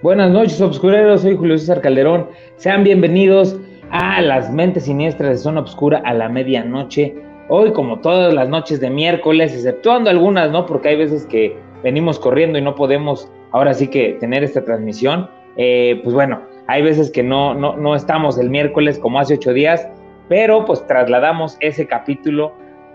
Buenas noches, obscureros. Soy Julio César Calderón. Sean bienvenidos a las mentes siniestras de Zona Obscura a la medianoche. Hoy, como todas las noches de miércoles, exceptuando algunas, ¿no? Porque hay veces que venimos corriendo y no podemos ahora sí que tener esta transmisión. Eh, pues bueno, hay veces que no, no, no estamos el miércoles como hace ocho días, pero pues trasladamos ese capítulo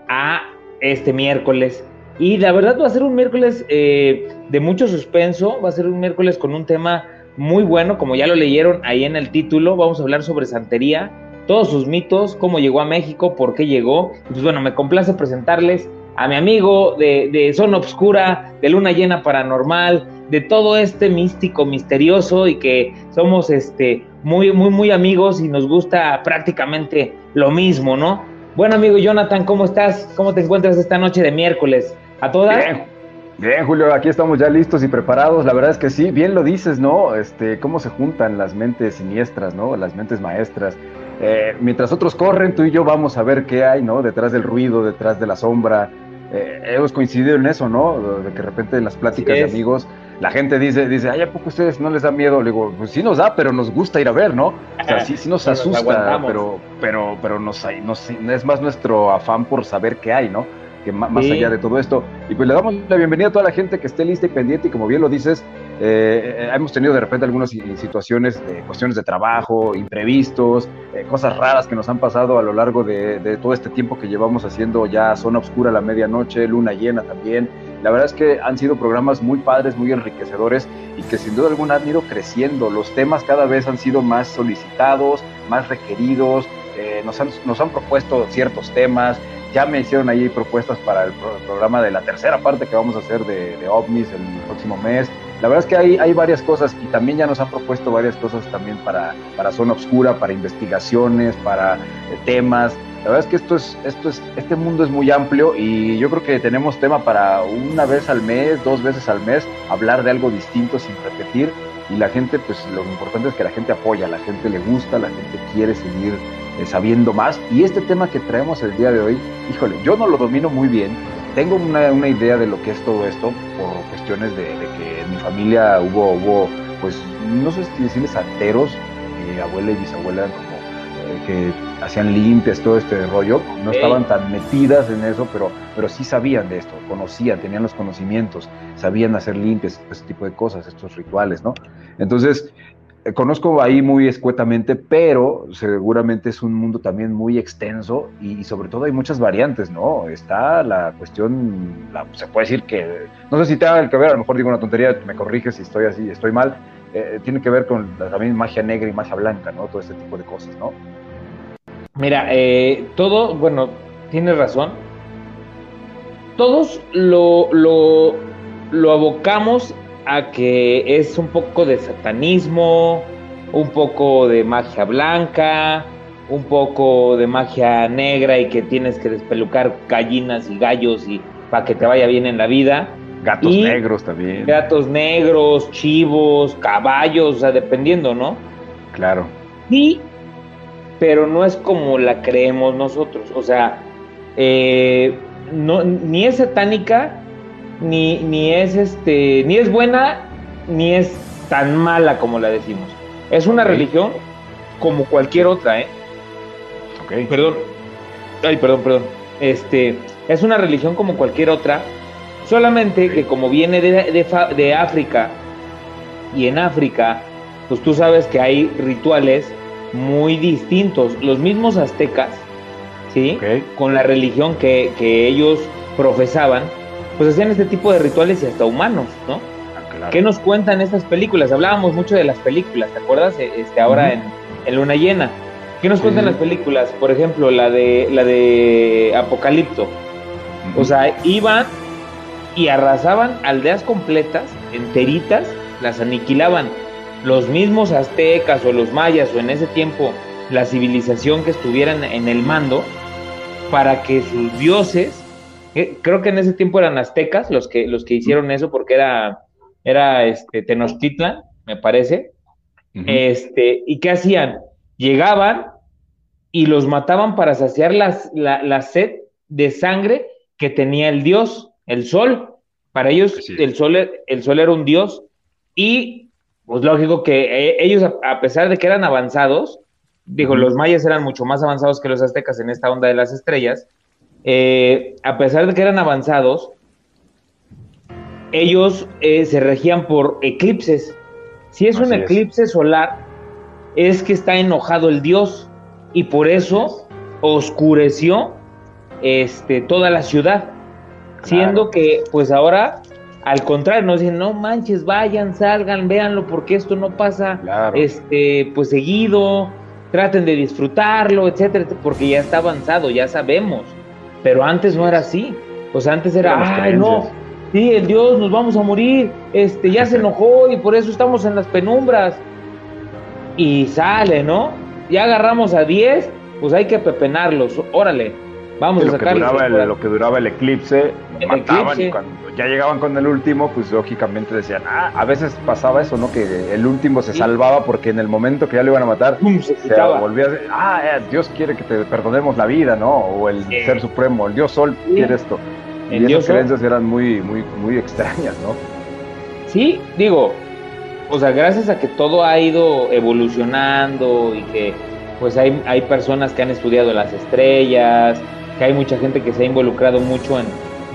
a este miércoles. Y la verdad va a ser un miércoles eh, de mucho suspenso, va a ser un miércoles con un tema muy bueno, como ya lo leyeron ahí en el título, vamos a hablar sobre santería, todos sus mitos, cómo llegó a México, por qué llegó. Pues bueno, me complace presentarles a mi amigo de, de Zona Obscura, de Luna Llena Paranormal, de todo este místico, misterioso y que somos este, muy, muy, muy amigos y nos gusta prácticamente lo mismo, ¿no? Bueno, amigo Jonathan, ¿cómo estás? ¿Cómo te encuentras esta noche de miércoles? ¿A todas? Bien, bien, Julio, aquí estamos ya listos y preparados. La verdad es que sí, bien lo dices, ¿no? Este, cómo se juntan las mentes siniestras, ¿no? Las mentes maestras. Eh, mientras otros corren, tú y yo vamos a ver qué hay, ¿no? Detrás del ruido, detrás de la sombra. Eh, hemos coincidido en eso, ¿no? De que de repente en las pláticas de amigos la gente dice, dice, ay, ¿a poco ustedes no les da miedo? Le digo, pues sí nos da, pero nos gusta ir a ver, ¿no? O sea, sí, sí nos asusta, pero, pero, pero nos, nos, es más nuestro afán por saber qué hay, ¿no? Que más, allá de todo esto. Y pues le damos la bienvenida a toda la gente que esté lista y pendiente, y como bien lo dices, eh, hemos tenido de repente algunas situaciones, de cuestiones de trabajo, imprevistos, eh, cosas raras que nos han pasado a lo largo de, de, todo este tiempo que llevamos haciendo ya Zona Oscura a la medianoche, Luna Llena también. La verdad es que han sido programas muy padres, muy enriquecedores y que sin duda alguna han ido creciendo. Los temas cada vez han sido más solicitados, más requeridos, eh, nos, han, nos han propuesto ciertos temas. Ya me hicieron ahí propuestas para el, programa de la tercera parte que vamos a hacer de, de OVNIs el próximo mes. La verdad es que hay, hay varias cosas y también ya nos han propuesto varias cosas también para, para Zona Oscura, para investigaciones, para eh, temas. La verdad es que esto es, esto es, este mundo es muy amplio y yo creo que tenemos tema para una vez al mes, dos veces al mes, hablar de algo distinto sin repetir. Y la gente, pues lo importante es que la gente apoya, la gente le gusta, la gente quiere seguir eh, sabiendo más. Y este tema que traemos el día de hoy, híjole, yo no lo domino muy bien. Tengo una, una idea de lo que es todo esto por cuestiones de, de, que en mi familia hubo, hubo pues, no sé si decirles santeros, mi abuela y bisabuela como que hacían limpias, todo este rollo, no estaban tan metidas en eso, pero, pero sí sabían de esto, conocían, tenían los conocimientos, sabían hacer limpias, ese tipo de cosas, estos rituales, ¿no? Entonces, eh, conozco ahí muy escuetamente, pero seguramente es un mundo también muy extenso y, sobre todo hay muchas variantes, ¿no? Está la cuestión, se puede decir que, no sé si te haga que ver, a lo mejor digo una tontería, me corriges si estoy así, estoy mal, eh, tiene que ver con también magia negra y magia blanca, ¿no? Todo este tipo de cosas, ¿no? Mira, eh, todo, bueno, tienes razón. Todos lo, lo, lo abocamos a que es un poco de satanismo, un poco de magia blanca, un poco de magia negra y que tienes que despelucar gallinas y gallos y para que te vaya bien en la vida. Gatos y negros también. Gatos negros, chivos, caballos, o sea, dependiendo, ¿no? Claro. Y, pero no es como la creemos nosotros. O sea, eh, no, ni es satánica, ni, ni es este, ni es buena, ni es tan mala como la decimos. Es una okay. religión como cualquier otra, ¿eh? Ok. Perdón. Ay, perdón, perdón. Este, es una religión como cualquier otra Solamente que como viene de, de, de, África y en África, pues tú sabes que hay rituales muy distintos. Los mismos aztecas, ¿sí? Okay. Con la religión que, que, ellos profesaban, pues hacían este tipo de rituales y hasta humanos, ¿no? Ah, claro. ¿Qué nos cuentan estas películas? Hablábamos mucho de las películas, ¿te acuerdas? Este, ahora uh -huh. en, en, Luna Llena. ¿Qué nos cuentan las películas? Por ejemplo, la de, la de Apocalipto. Uh -huh. O sea, iban y arrasaban aldeas completas, enteritas, las aniquilaban. Los mismos aztecas o los mayas o en ese tiempo la civilización que estuvieran en el mando para que sus dioses, creo que en ese tiempo eran aztecas los que, los que hicieron eso porque era, era este, Tenochtitlan, me parece, uh -huh. este, y ¿qué hacían? Llegaban y los mataban para saciar las, la, la sed de sangre que tenía el dios el sol. Para ellos sí. el, sol, el sol era un dios y pues lógico que eh, ellos, a, pesar de que eran avanzados, digo, los mayas eran mucho más avanzados que los aztecas en esta onda de las estrellas, eh, a pesar de que eran avanzados, ellos eh, se regían por eclipses. Si es un eclipse solar, es que está enojado el dios y por eso oscureció este, toda la ciudad. Siendo que, pues ahora, al contrario, nos dicen, no manches, vayan, salgan, véanlo, porque esto no pasa este, pues seguido, traten de disfrutarlo, etcétera, porque ya está avanzado, ya sabemos. Pero antes no era así. Pues antes era, ay, no, sí, el Dios, nos vamos a morir, este, ya se enojó y por eso estamos en las penumbras. Y sale, ¿no? Ya agarramos a 10, pues hay que pepenarlos, órale, vamos a sacarlos. lo que duraba el eclipse, mataban y cuando ya llegaban con el último, pues lógicamente decían, ah, a veces pasaba eso, ¿no? Que el último se salvaba porque en el momento que ya lo iban a matar, se, volvía a decir, ah, eh, Dios quiere que te perdonemos la vida, ¿no? O el Ser Supremo, el Dios Sol quiere esto y esas creencias eran muy, muy, muy extrañas, ¿no? Sí, digo, o sea, gracias a que todo ha ido evolucionando y que pues hay, hay personas que han estudiado las estrellas, que hay mucha gente que se ha involucrado mucho en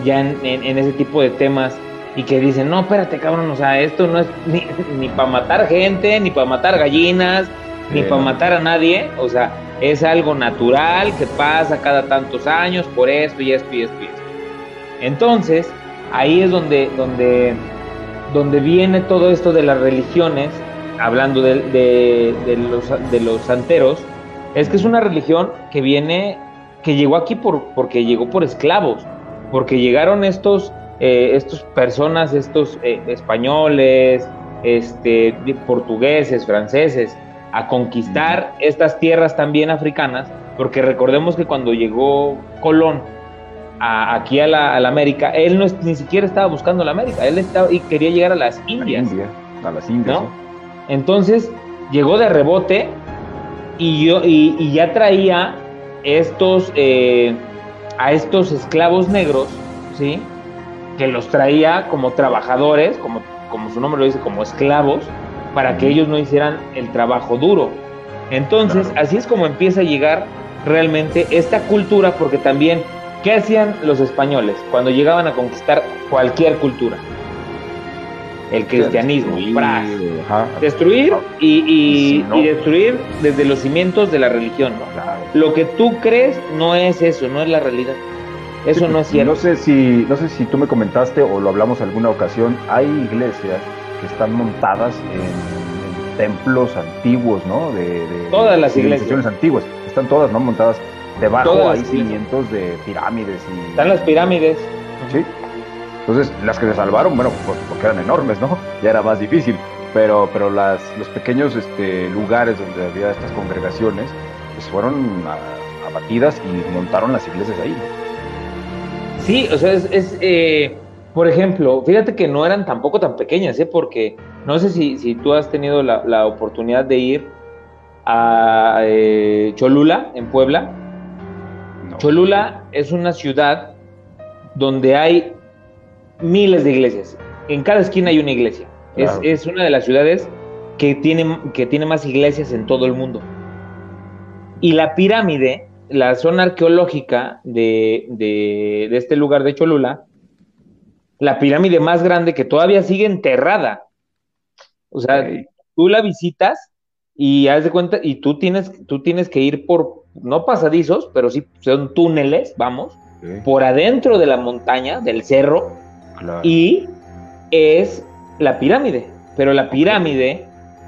ya en, ese tipo de temas y que dicen, no, espérate cabrón, o sea, esto no es ni, ni para matar gente, ni para matar gallinas, ni para matar a nadie, o sea, es algo natural que pasa cada tantos años por esto y esto y esto y esto. Entonces, ahí es donde, donde, donde viene todo esto de las religiones, hablando de, de, los, de los santeros, es que es una religión que viene, que llegó aquí por, porque llegó por esclavos, porque llegaron estos, eh, estos personas, estos eh, españoles, este, portugueses, franceses, a conquistar estas tierras también africanas, porque recordemos que cuando llegó Colón, aquí a la, América, él no ni siquiera estaba buscando la América, él estaba y quería llegar a las Indias. a las Indias. Entonces llegó de rebote y, yo, y, ya traía estos, eh, a estos esclavos negros, ¿sí? Que los traía como trabajadores, como, como su nombre lo dice, como esclavos, para que ellos no hicieran el trabajo duro. Entonces, así es como empieza a llegar realmente esta cultura, porque también ¿Qué hacían los españoles cuando llegaban a conquistar cualquier cultura? El cristianismo, destruir y, destruir desde los cimientos de la religión. Lo que tú crees no es eso, no es la realidad. Eso no es cierto. No sé si, no sé si tú me comentaste o lo hablamos alguna ocasión. Hay iglesias que están montadas en, templos antiguos, ¿no? De, todas las iglesias antiguas están todas, ¿no? Montadas Debajo hay cimientos de pirámides y... Están las pirámides. Sí. Entonces, las que se salvaron, bueno, pues, porque eran enormes, ¿no? Ya era más difícil. Pero, pero las, los pequeños este, lugares donde había estas congregaciones, pues fueron abatidas y montaron las iglesias ahí. Sí, o sea, es, eh, por ejemplo, fíjate que no eran tampoco tan pequeñas, ¿eh? Porque no sé si, si tú has tenido la, la oportunidad de ir a eh, Cholula, en Puebla, Cholula es una ciudad donde hay miles de iglesias. En cada esquina hay una iglesia. Es, una de las ciudades que tiene, que tiene más iglesias en todo el mundo. Y la pirámide, la zona arqueológica de, este lugar de Cholula, la pirámide más grande que todavía sigue enterrada. O sea, tú la visitas y haz de cuenta, y tú tienes, tú tienes que ir por, no pasadizos, pero sí son túneles, vamos, por adentro de la montaña, del cerro, y es la pirámide. Pero la pirámide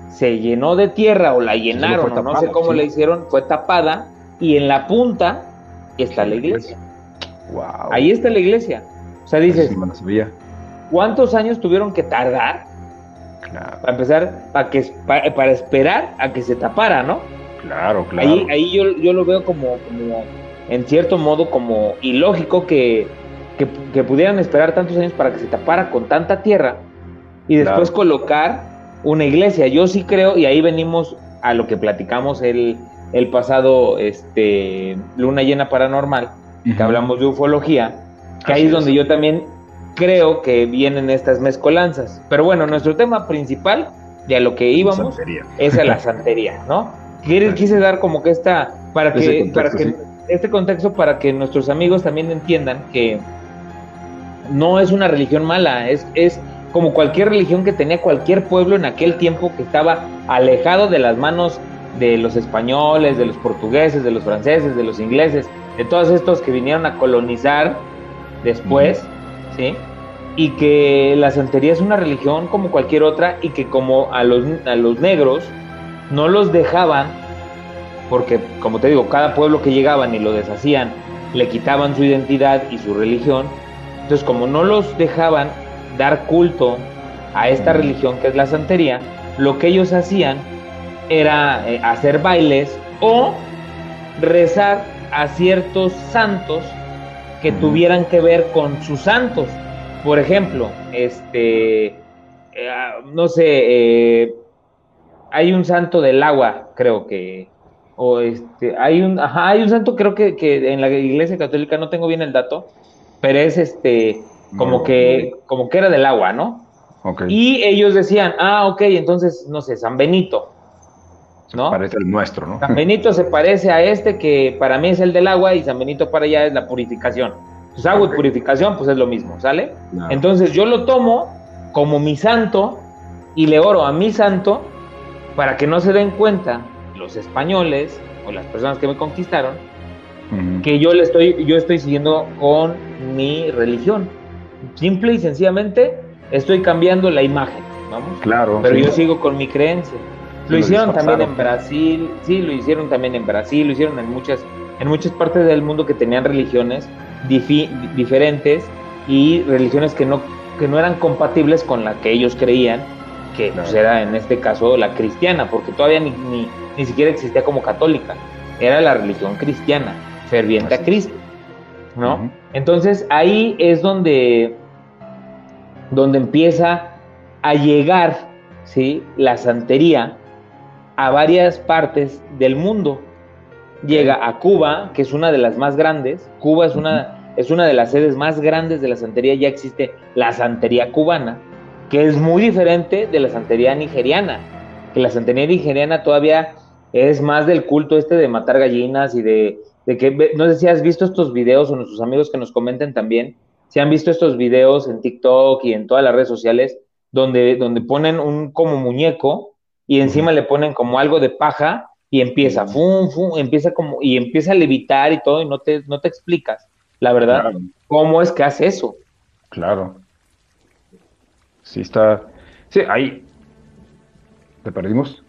se llenó de tierra o la llenaron, no sé cómo le hicieron, fue tapada, y en la punta está la iglesia. Ahí está la iglesia. O sea, dices, ¿cuántos años tuvieron que tardar para empezar, para, que, para, esperar a que se tapara, ¿no? Claro, claro. Ahí, ahí yo, yo lo veo como, como, en cierto modo, como ilógico que, que, pudieran esperar tantos años para que se tapara con tanta tierra y después colocar una iglesia. Yo sí creo, y ahí venimos a lo que platicamos el, el pasado este, Luna Llena Paranormal, que hablamos de ufología, que ahí es donde yo también creo que vienen estas mezcolanzas. Pero bueno, nuestro tema principal de a lo que íbamos es a la santería, ¿no? Quise dar como que esta, para que, para que este contexto para que nuestros amigos también entiendan que no es una religión mala, es, es como cualquier religión que tenía cualquier pueblo en aquel tiempo que estaba alejado de las manos de los españoles, de los portugueses, de los franceses, de los ingleses, de todos estos que vinieron a colonizar después, ¿sí? Y que la santería es una religión como cualquier otra y que como a los, a los negros no los dejaban, porque como te digo, cada pueblo que llegaban y lo deshacían, le quitaban su identidad y su religión, entonces como no los dejaban dar culto a esta religión que es la santería, lo que ellos hacían era eh, hacer bailes o rezar a ciertos santos que tuvieran que ver con sus santos. Por ejemplo, este, eh, ah, no sé, eh, hay un santo del agua, creo que, o este, hay un, ajá, hay un santo, creo que, que en la iglesia católica, no tengo bien el dato, pero es este, como que, como que era del agua, ¿no? Y ellos decían, ah, ok, entonces, no sé, San Benito, ¿no? parece el nuestro, ¿no? San Benito se parece a este que para mí es el del agua y San Benito para allá es la purificación. Pues agua y purificación, pues es lo mismo, ¿sale? Entonces yo lo tomo como mi santo y le oro a mi santo para que no se den cuenta los españoles o las personas que me conquistaron que yo le estoy yo estoy siguiendo con mi religión. Simple y sencillamente estoy cambiando la imagen, vamos. Claro. Pero yo sigo con mi creencia. Lo, hicieron también en Brasil, sí, lo hicieron también en Brasil, lo hicieron en muchas en muchas partes del mundo que tenían religiones diferentes y religiones que no que no eran compatibles con la que ellos creían que pues, era en este caso la cristiana, porque todavía ni, ni, siquiera existía como católica, era la religión cristiana, ferviente a Cristo, ¿no? Entonces ahí es donde, donde empieza a llegar, ¿sí? La santería a varias partes del mundo. Llega a Cuba, que es una de las más grandes, Cuba es una, es una de las sedes más grandes de la santería, ya existe la santería cubana, que es muy diferente de la santería nigeriana, que la santería nigeriana todavía es más del culto este de matar gallinas y de, que, no sé si has visto estos videos o nuestros amigos que nos comenten también, si han visto estos videos en TikTok y en todas las redes sociales, donde, donde ponen un como muñeco y encima le ponen como algo de paja y empieza, fum, fum, empieza como, y empieza a levitar y todo, y no te, no te explicas, la verdad, cómo es que hace eso. Claro. Sí, está. Sí, ahí. ¿Te perdimos?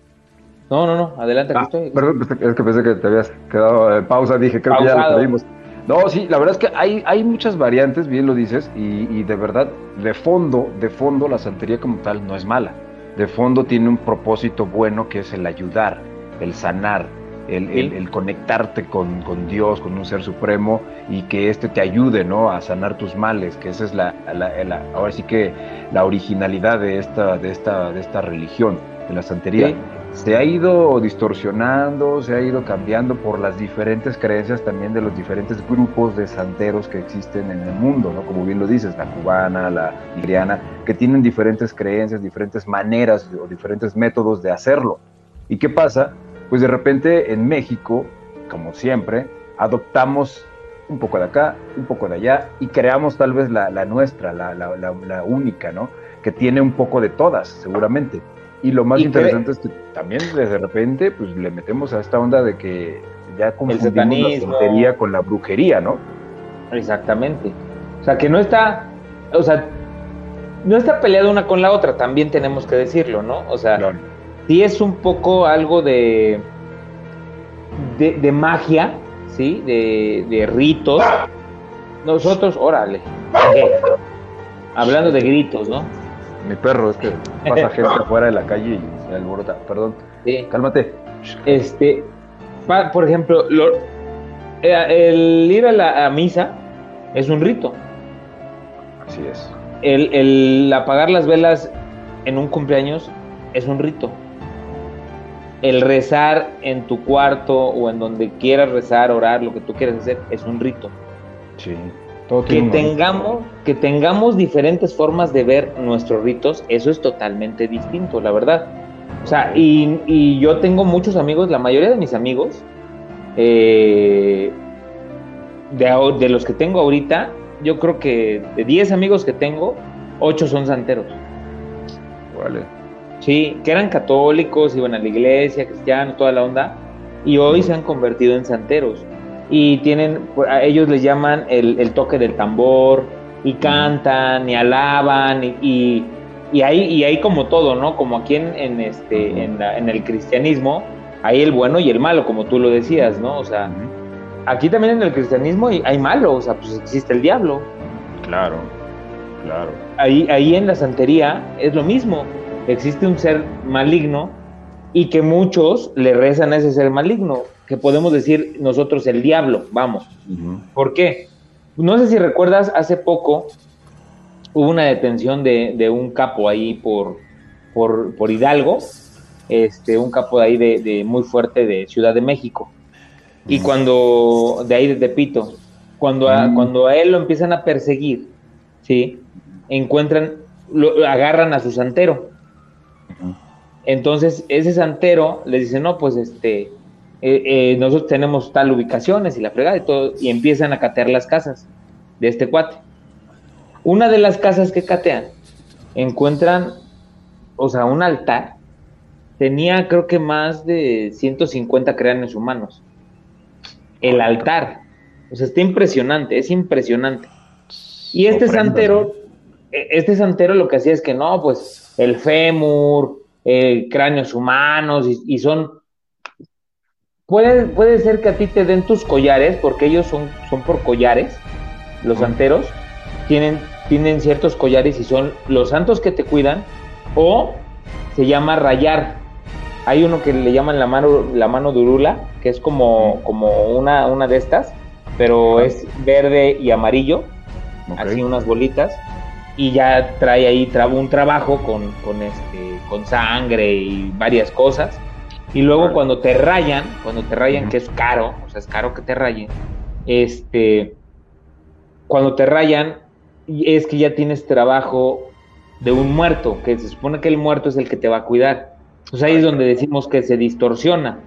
No, no, no, adelante, ah, Perdón, es que pensé que te habías quedado pausa, dije, creo que ya lo perdimos. No, sí, la verdad es que hay, hay muchas variantes, bien lo dices, y, de verdad, de fondo, de fondo, la santería como tal no es mala. De fondo tiene un propósito bueno que es el ayudar, el sanar, el, conectarte con, Dios, con un ser supremo y que éste te ayude ¿no? a sanar tus males, que esa es la, ahora sí que la originalidad de esta, de esta, de esta religión, de la santería. Se ha ido distorsionando, se ha ido cambiando por las diferentes creencias también de los diferentes grupos de santeros que existen en el mundo, ¿no? como bien lo dices, la cubana, la nigeriana, que tienen diferentes creencias, diferentes maneras o diferentes métodos de hacerlo. ¿Y qué pasa? pues de repente en México, como siempre, adoptamos un poco de acá, un poco de allá y creamos tal vez la, nuestra, la, única, ¿no? Que tiene un poco de todas, seguramente. Y lo más interesante es que también de repente pues le metemos a esta onda de que ya confundimos la tontería con la brujería, ¿no? Exactamente. O sea, que no está, o sea, no está peleada una con la otra, también tenemos que decirlo, ¿no? O sea, sí es un poco algo de, de, magia, ¿sí? De, ritos. Nosotros, órale. Hablando de gritos, ¿no? Mi perro, es que pasa gente afuera de la calle y se alborota. Perdón. Sí. Cálmate. Este, por ejemplo, eh, el ir a la misa es un rito. Así es. El, el apagar las velas en un cumpleaños es un rito el rezar en tu cuarto o en donde quieras rezar, orar, lo que tú quieras hacer, es un rito. Sí. Todo que tengamos, que tengamos diferentes formas de ver nuestros ritos, eso es totalmente distinto, la verdad. O sea, y, yo tengo muchos amigos, la mayoría de mis amigos, eh, de, de, los que tengo ahorita, yo creo que de 10 amigos que tengo, 8 son santeros. Vale. Sí, que eran católicos, iban a la iglesia, cristianos, toda la onda, y hoy se han convertido en santeros. Y tienen, pues, a ellos les llaman el, toque del tambor, y cantan, y alaban, y, y, ahí, y ahí como todo, ¿no? Como aquí en, este, en, en, el cristianismo, hay el bueno y el malo, como tú lo decías, ¿no? O sea, aquí también en el cristianismo hay malo, o sea, pues existe el diablo. Claro, claro. Ahí, ahí en la santería es lo mismo, existe un ser maligno y que muchos le rezan a ese ser maligno, que podemos decir nosotros el diablo, vamos. ¿Por qué? No sé si recuerdas, hace poco hubo una detención de, un capo ahí por, por, Hidalgo, este, un capo de ahí de, muy fuerte de Ciudad de México. Y cuando, de ahí de Tepito, cuando a, cuando a él lo empiezan a perseguir, ¿sí? Encuentran, lo, agarran a su santero. Entonces, ese santero les dice, no, pues este, eh, eh, nosotros tenemos tal ubicaciones y la fregada y todo, y empiezan a catear las casas de este cuate. Una de las casas que catean, encuentran, o sea, un altar, tenía creo que más de 150 cráneos humanos. El altar, o sea, está impresionante, es impresionante. Y este santero, e, este santero lo que hacía es que no, pues el fémur, eh, cráneos humanos y, son... Puede, puede ser que a ti te den tus collares, porque ellos son, son por collares, los santeros, tienen, tienen ciertos collares y son los santos que te cuidan, o se llama rayar. Hay uno que le llaman la mano, la mano durula, que es como, como una, una de estas, pero es verde y amarillo, así unas bolitas y ya trae ahí un trabajo con, con, este, con sangre y varias cosas. Y luego cuando te rayan, cuando te rayan, que es caro, o sea, es caro que te rayen, este, cuando te rayan, es que ya tienes trabajo de un muerto, que se supone que el muerto es el que te va a cuidar. Pues ahí es donde decimos que se distorsiona.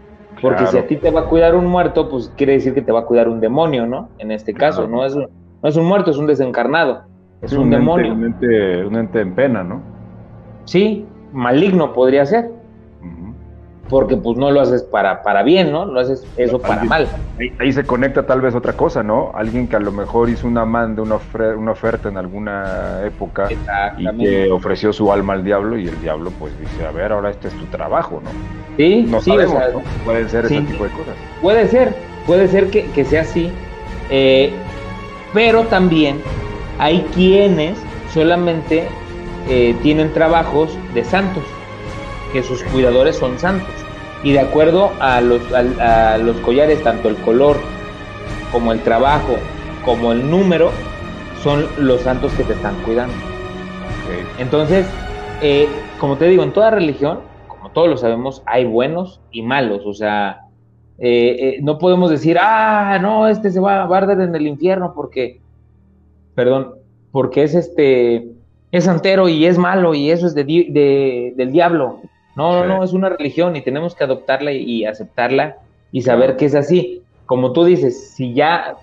Porque si a ti te va a cuidar un muerto, pues quiere decir que te va a cuidar un demonio, ¿no? En este caso, no, es, no es un muerto, es un desencarnado. Es un, demonio. un, ente, en pena, ¿no? Sí, maligno podría ser. Porque pues no lo haces para, para bien, ¿no? Lo haces eso para mal. Ahí, se conecta tal vez otra cosa, ¿no? Alguien que a lo mejor hizo una manda, una, una oferta en alguna época y que ofreció su alma al diablo y el diablo pues dice, a ver, ahora este es tu trabajo, ¿no? Sí, no sí, sabemos, ¿no? Puede ser ese tipo de cosas. Puede ser, puede ser que, que sea así, eh, pero también hay quienes solamente eh, tienen trabajos de santos, que sus cuidadores son santos. Y de acuerdo a los, a, los collares, tanto el color como el trabajo, como el número, son los santos que te están cuidando. Entonces, eh, como te digo, en toda religión, como todos lo sabemos, hay buenos y malos. O sea, eh, no podemos decir, ah, no, este se va a barder en el infierno porque perdón, porque es este, es santero y es malo y eso es de, del diablo. No, no, no, es una religión y tenemos que adoptarla y, aceptarla y saber que es así. Como tú dices, si ya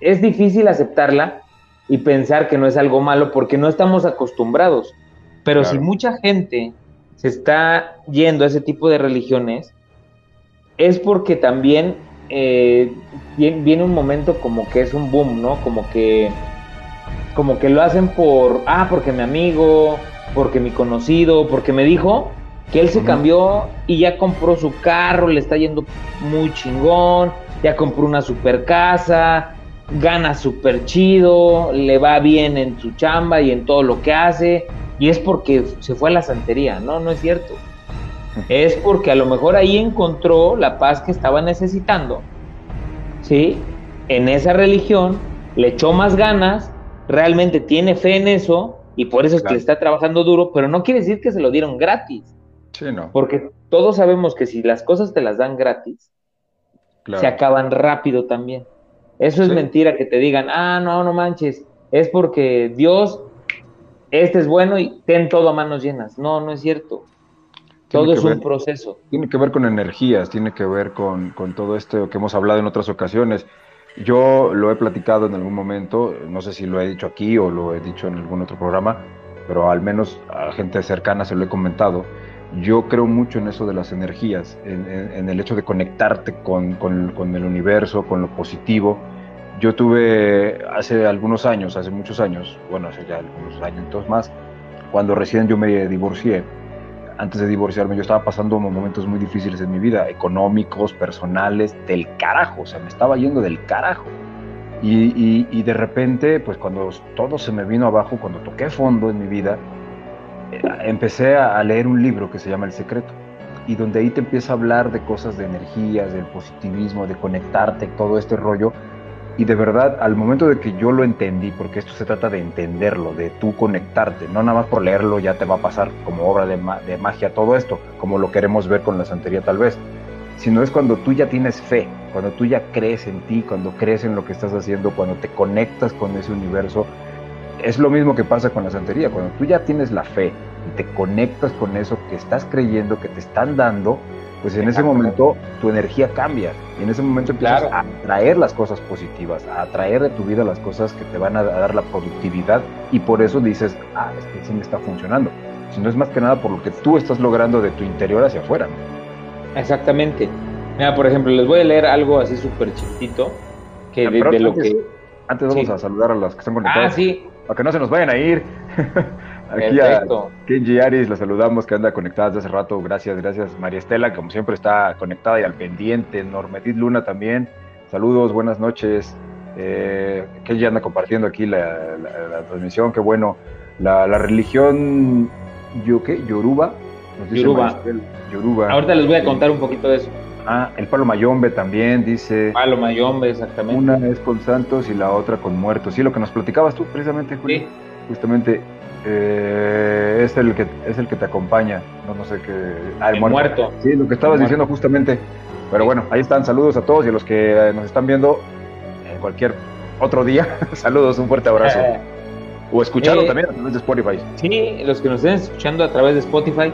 es difícil aceptarla y pensar que no es algo malo porque no estamos acostumbrados. Pero si mucha gente se está yendo a ese tipo de religiones, es porque también eh, viene, un momento como que es un boom, ¿no? Como que, como que lo hacen por, ah, porque mi amigo, porque mi conocido, porque me dijo que él se cambió y ya compró su carro, le está yendo muy chingón, ya compró una super casa, gana súper chido, le va bien en su chamba y en todo lo que hace, y es porque se fue a la santería, no, no es cierto. Es porque a lo mejor ahí encontró la paz que estaba necesitando, ¿sí? En esa religión, le echó más ganas, realmente tiene fe en eso y por eso es que está trabajando duro, pero no quiere decir que se lo dieron gratis. Sí, no. Porque todos sabemos que si las cosas te las dan gratis, se acaban rápido también. Eso es mentira que te digan, ah, no, no manches, es porque Dios, este es bueno y ten todo a manos llenas. No, no es cierto. todo es un proceso. Tiene que ver con energías, tiene que ver con, con todo esto que hemos hablado en otras ocasiones. Yo lo he platicado en algún momento, no sé si lo he dicho aquí o lo he dicho en algún otro programa, pero al menos a gente cercana se lo he comentado. Yo creo mucho en eso de las energías, en, el hecho de conectarte con, con, el universo, con lo positivo. Yo tuve hace algunos años, hace muchos años, bueno, hace ya algunos años más, cuando recién yo me divorcié, antes de divorciarme yo estaba pasando momentos muy difíciles en mi vida, económicos, personales, del carajo, o sea, me estaba yendo del carajo. Y, y, de repente, pues cuando todo se me vino abajo, cuando toqué fondo en mi vida, eh, empecé a leer un libro que se llama El Secreto. Y donde ahí te empieza a hablar de cosas de energías, del positivismo, de conectarte, todo este rollo y de verdad, al momento de que yo lo entendí, porque esto se trata de entenderlo, de tú conectarte, no nada más por leerlo ya te va a pasar como obra de, de magia todo esto, como lo queremos ver con la santería tal vez, sino es cuando tú ya tienes fe, cuando tú ya crees en ti, cuando crees en lo que estás haciendo, cuando te conectas con ese universo. Es lo mismo que pasa con la santería, cuando tú ya tienes la fe y te conectas con eso que estás creyendo, que te están dando, pues en ese momento tu energía cambia y en ese momento empiezas a atraer las cosas positivas, a atraer de tu vida las cosas que te van a dar la productividad y por eso dices, ah, es que sí me está funcionando. Si no es más que nada por lo que tú estás logrando de tu interior hacia afuera. Exactamente. Mira, por ejemplo, les voy a leer algo así súper chiquitito que de, lo que... Antes vamos a saludar a las que están conectadas. Ah, sí. Para que no se nos vayan a ir. Aquí a Kenji Aris, la saludamos, que anda conectada desde hace rato. Gracias, gracias. María Estela, como siempre, está conectada y al pendiente. Normetit Luna también. Saludos, buenas noches. Eh, Kenji anda compartiendo aquí la, transmisión, qué bueno. La, religión yo, ¿qué? Yoruba. Yoruba. Yoruba. Ahorita les voy a contar un poquito de eso. Ah, el palo mayombe también dice. Palo mayombe, exactamente. Una es con santos y la otra con muertos. Sí, lo que nos platicabas tú precisamente, Julio. Sí. Justamente eh, es el que es el que te acompaña. No, no sé qué. Ah, el, muerto. Sí, lo que estabas diciendo justamente. Pero bueno, ahí están. Saludos a todos y a los que eh, nos están viendo en cualquier otro día. saludos, un fuerte abrazo. Eh, o escuchando también a través de Spotify. Sí, los que nos estén escuchando a través de Spotify.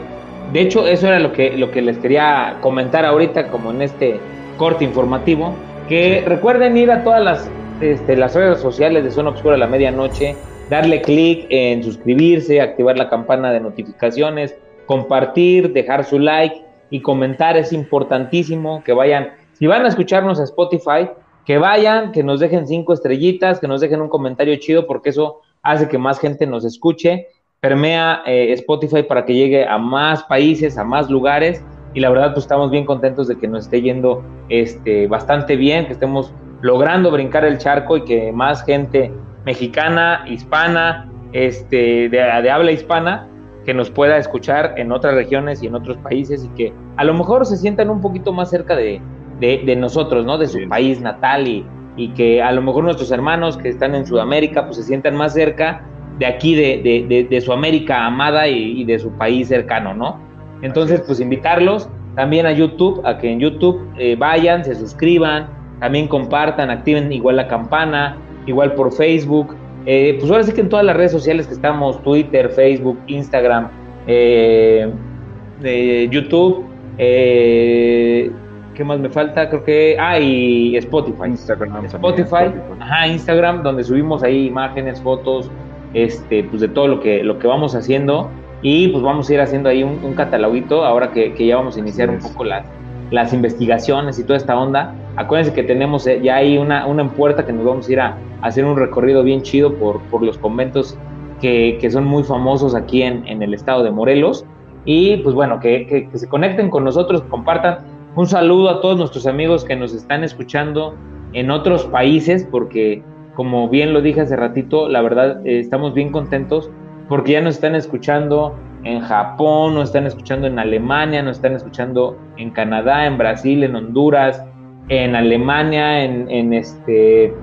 De hecho, eso era lo que, lo que les quería comentar ahorita, como en este corte informativo. Que recuerden ir a todas las, este, las redes sociales de Zona Obscura a la medianoche darle clic en suscribirse, activar la campana de notificaciones, compartir, dejar su like y comentar. Es importantísimo que vayan, si van a escucharnos a Spotify, que vayan, que nos dejen cinco estrellitas, que nos dejen un comentario chido, porque eso hace que más gente nos escuche. Permea eh, Spotify para que llegue a más países, a más lugares. Y la verdad, pues estamos bien contentos de que nos esté yendo este, bastante bien, que estemos logrando brincar el charco y que más gente mexicana, hispana, este, de, habla hispana, que nos pueda escuchar en otras regiones y en otros países y que a lo mejor se sientan un poquito más cerca de, nosotros, ¿no? De su país natal y, y, que a lo mejor nuestros hermanos que están en Sudamérica pues se sientan más cerca de aquí, de, su América amada y, de su país cercano, ¿no? Entonces, pues invitarlos también a YouTube, a que en YouTube eh, vayan, se suscriban, también compartan, activen igual la campana, igual por Facebook. Eh, pues ahora sí que en todas las redes sociales que estamos, Twitter, Facebook, Instagram, eh, YouTube, eh, ¿qué más me falta? Creo que, ah, y Spotify. Instagram Spotify, ajá, Instagram, donde subimos ahí imágenes, fotos, este, pues de todo lo que, lo que vamos haciendo. Y pues vamos a ir haciendo ahí un, un cataloguito ahora que, que, ya vamos a iniciar un poco las, las investigaciones y toda esta onda. Acuérdense que tenemos eh, ya ahí una, una en puerta que nos vamos a ir a, hacer un recorrido bien chido por, por los conventos que, que, son muy famosos aquí en, en, el estado de Morelos. Y pues bueno, que, que, se conecten con nosotros, compartan. Un saludo a todos nuestros amigos que nos están escuchando en otros países, porque como bien lo dije hace ratito, la verdad eh, estamos bien contentos porque ya nos están escuchando en Japón, nos están escuchando en Alemania, nos están escuchando en Canadá, en Brasil, en Honduras, en Alemania, en, este,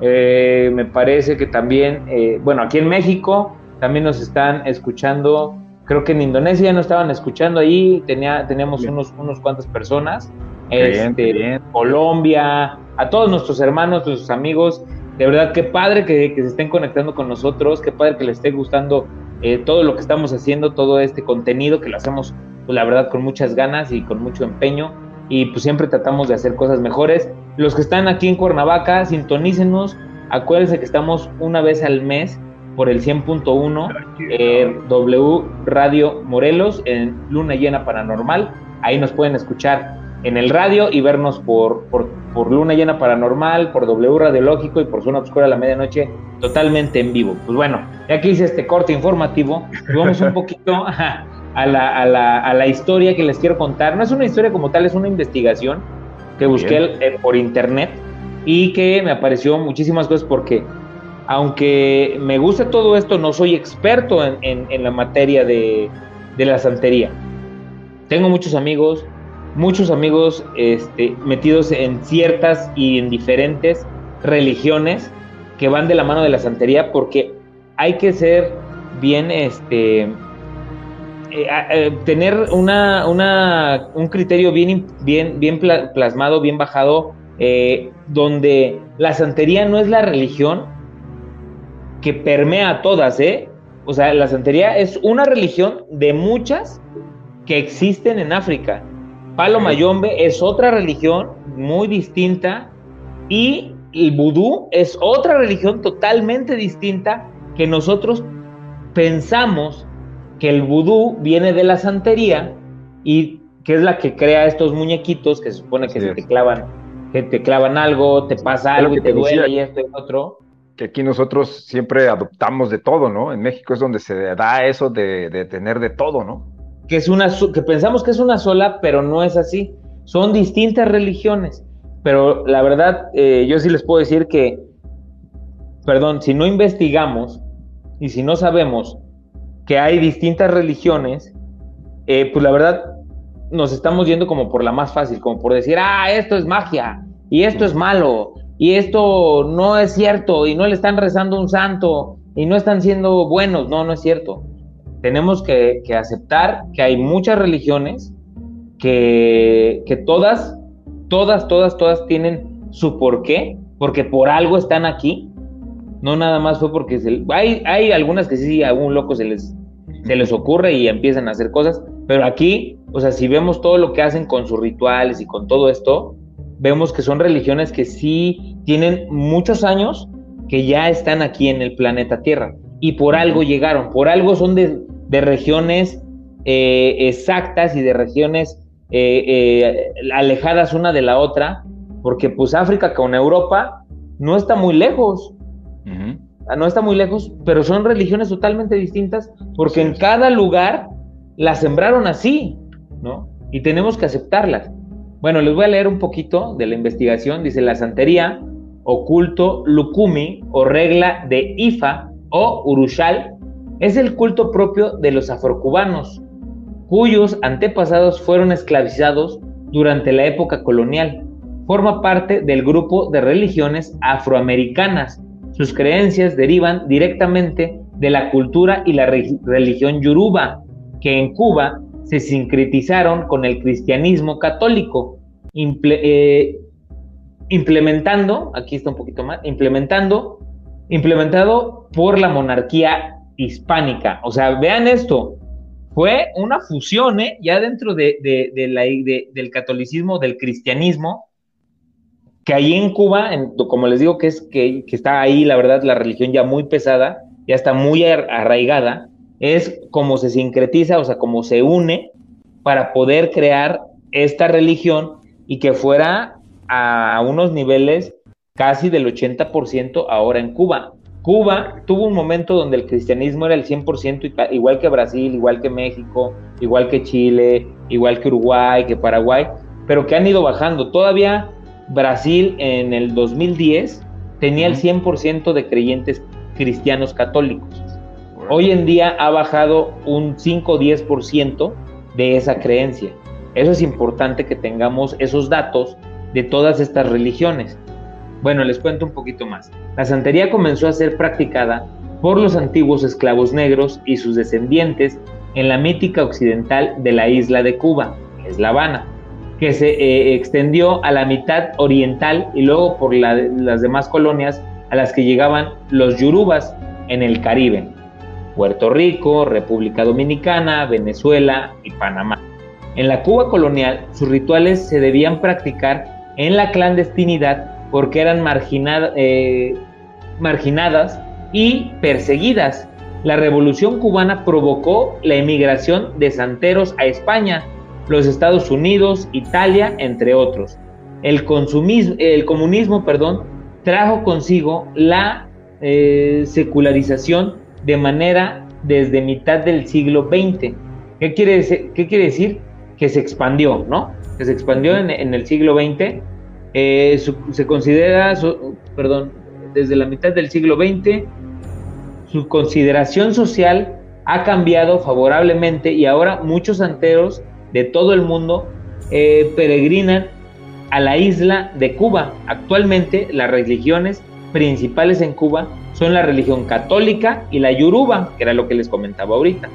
eh, me parece que también, eh, bueno, aquí en México también nos están escuchando, creo que en Indonesia no estaban escuchando ahí, tenía, teníamos unos, unos cuantas personas, este, Colombia, a todos nuestros hermanos, nuestros amigos, de verdad, qué padre que, que se estén conectando con nosotros, qué padre que les esté gustando eh, todo lo que estamos haciendo, todo este contenido que lo hacemos pues la verdad con muchas ganas y con mucho empeño y pues siempre tratamos de hacer cosas mejores. Los que están aquí en Cuernavaca, sintonícenos, acuérdense que estamos una vez al mes por el 100.1 eh, W Radio Morelos en Luna Llena Paranormal. Ahí nos pueden escuchar en el radio y vernos por, por, por, Luna Llena Paranormal, por W Radiológico y por Zona Obscura a la medianoche, totalmente en vivo. Pues bueno, ya que hice este corte informativo, pues vamos un poquito a, a, la, a, la, a, la, historia que les quiero contar. No es una historia como tal, es una investigación que busqué eh, por internet y que me apareció muchísimas cosas porque aunque me gusta todo esto, no soy experto en, en, en la materia de, de la santería. Tengo muchos amigos, muchos amigos este, metidos en ciertas y en diferentes religiones que van de la mano de la santería porque hay que ser bien, este, eh, eh, tener una, un criterio bien, bien, bien plasmado, bien bajado, eh, donde la santería no es la religión que permea a todas, ¿eh? O sea, la santería es una religión de muchas que existen en África Palo Mayombe es otra religión muy distinta y el vudú es otra religión totalmente distinta que nosotros pensamos que el vudú viene de la santería y que es la que crea estos muñequitos que se supone que se te clavan, que te clavan algo, te pasa algo y te, duele y esto y otro. Que aquí nosotros siempre adoptamos de todo, ¿no? En México es donde se da eso de, de tener de todo, ¿no? Que, es una, que pensamos que es una sola, pero no es así. Son distintas religiones. Pero la verdad, eh, yo sí les puedo decir que, perdón, si no investigamos y si no sabemos que hay distintas religiones, eh, pues la verdad nos estamos yendo como por la más fácil, como por decir, ah, esto es magia y esto es malo y esto no es cierto y no le están rezando un santo y no están siendo buenos. No, no es cierto tenemos que, aceptar que hay muchas religiones que, que, todas, todas, todas, todas tienen su porqué, porque por algo están aquí. No nada más fue porque se, hay, hay algunas que sí, a algún loco se les, se les ocurre y empiezan a hacer cosas, pero aquí, o sea, si vemos todo lo que hacen con sus rituales y con todo esto, vemos que son religiones que sí tienen muchos años que ya están aquí en el planeta Tierra y por algo llegaron, por algo son de, de regiones eh, exactas y de regiones eh, eh, alejadas una de la otra, porque pues África con Europa no está muy lejos, no está muy lejos, pero son religiones totalmente distintas, porque en cada lugar las sembraron así, ¿no? Y tenemos que aceptarlas. Bueno, les voy a leer un poquito de la investigación. Dice la santería, oculto, lukumi o regla de Ifa o Urushal es el culto propio de los afrocubanos, cuyos antepasados fueron esclavizados durante la época colonial. Forma parte del grupo de religiones afroamericanas. Sus creencias derivan directamente de la cultura y la religión yoruba, que en Cuba se sincretizaron con el cristianismo católico, eh, implementando, aquí está un poquito más, implementando, implementado por la monarquía hispánica. O sea, vean esto, fue una fusión, ¿eh? ya dentro de, la, del catolicismo, del cristianismo, que ahí en Cuba, como les digo, que es que, está ahí, la verdad, la religión ya muy pesada, ya está muy arraigada, es como se sincretiza, o sea, como se une para poder crear esta religión y que fuera a unos niveles casi del 80% ahora en Cuba. Cuba tuvo un momento donde el cristianismo era el 100%, igual que Brasil, igual que México, igual que Chile, igual que Uruguay, que Paraguay, pero que han ido bajando. Todavía Brasil en el 2010 tenía el 100% de creyentes cristianos católicos. Hoy en día ha bajado un 5 o 10% de esa creencia. Eso es importante que tengamos esos datos de todas estas religiones. Bueno, les cuento un poquito más. La santería comenzó a ser practicada por los antiguos esclavos negros y sus descendientes en la mítica occidental de la isla de Cuba, que La Habana, que se eh, extendió a la mitad oriental y luego por las demás colonias a las que llegaban los yurubas en el Caribe, Puerto Rico, República Dominicana, Venezuela y Panamá. En la Cuba colonial, sus rituales se debían practicar en la clandestinidad porque eran eh, marginadas y perseguidas. La revolución cubana provocó la emigración de santeros a España, los Estados Unidos, Italia, entre otros. El, el comunismo perdón, trajo consigo la eh, secularización de manera desde mitad del siglo XX. ¿Qué quiere, decir? ¿Qué quiere decir? Que se expandió, ¿no? Que se expandió en, el siglo XX. Eh, se considera, perdón, desde la mitad del siglo XX, su consideración social ha cambiado favorablemente y ahora muchos santeros de todo el mundo eh, peregrinan a la isla de Cuba. Actualmente las religiones principales en Cuba son la religión católica y la yoruba, que era lo que les comentaba ahorita,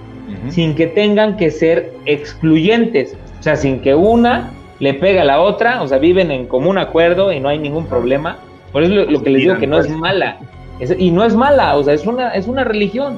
sin que tengan que ser excluyentes, o sea, sin que una le pegue a la otra, o sea, viven en común acuerdo y no hay ningún problema. Por eso lo, que les digo que no es mala, y no es mala, o sea, es una, es una religión,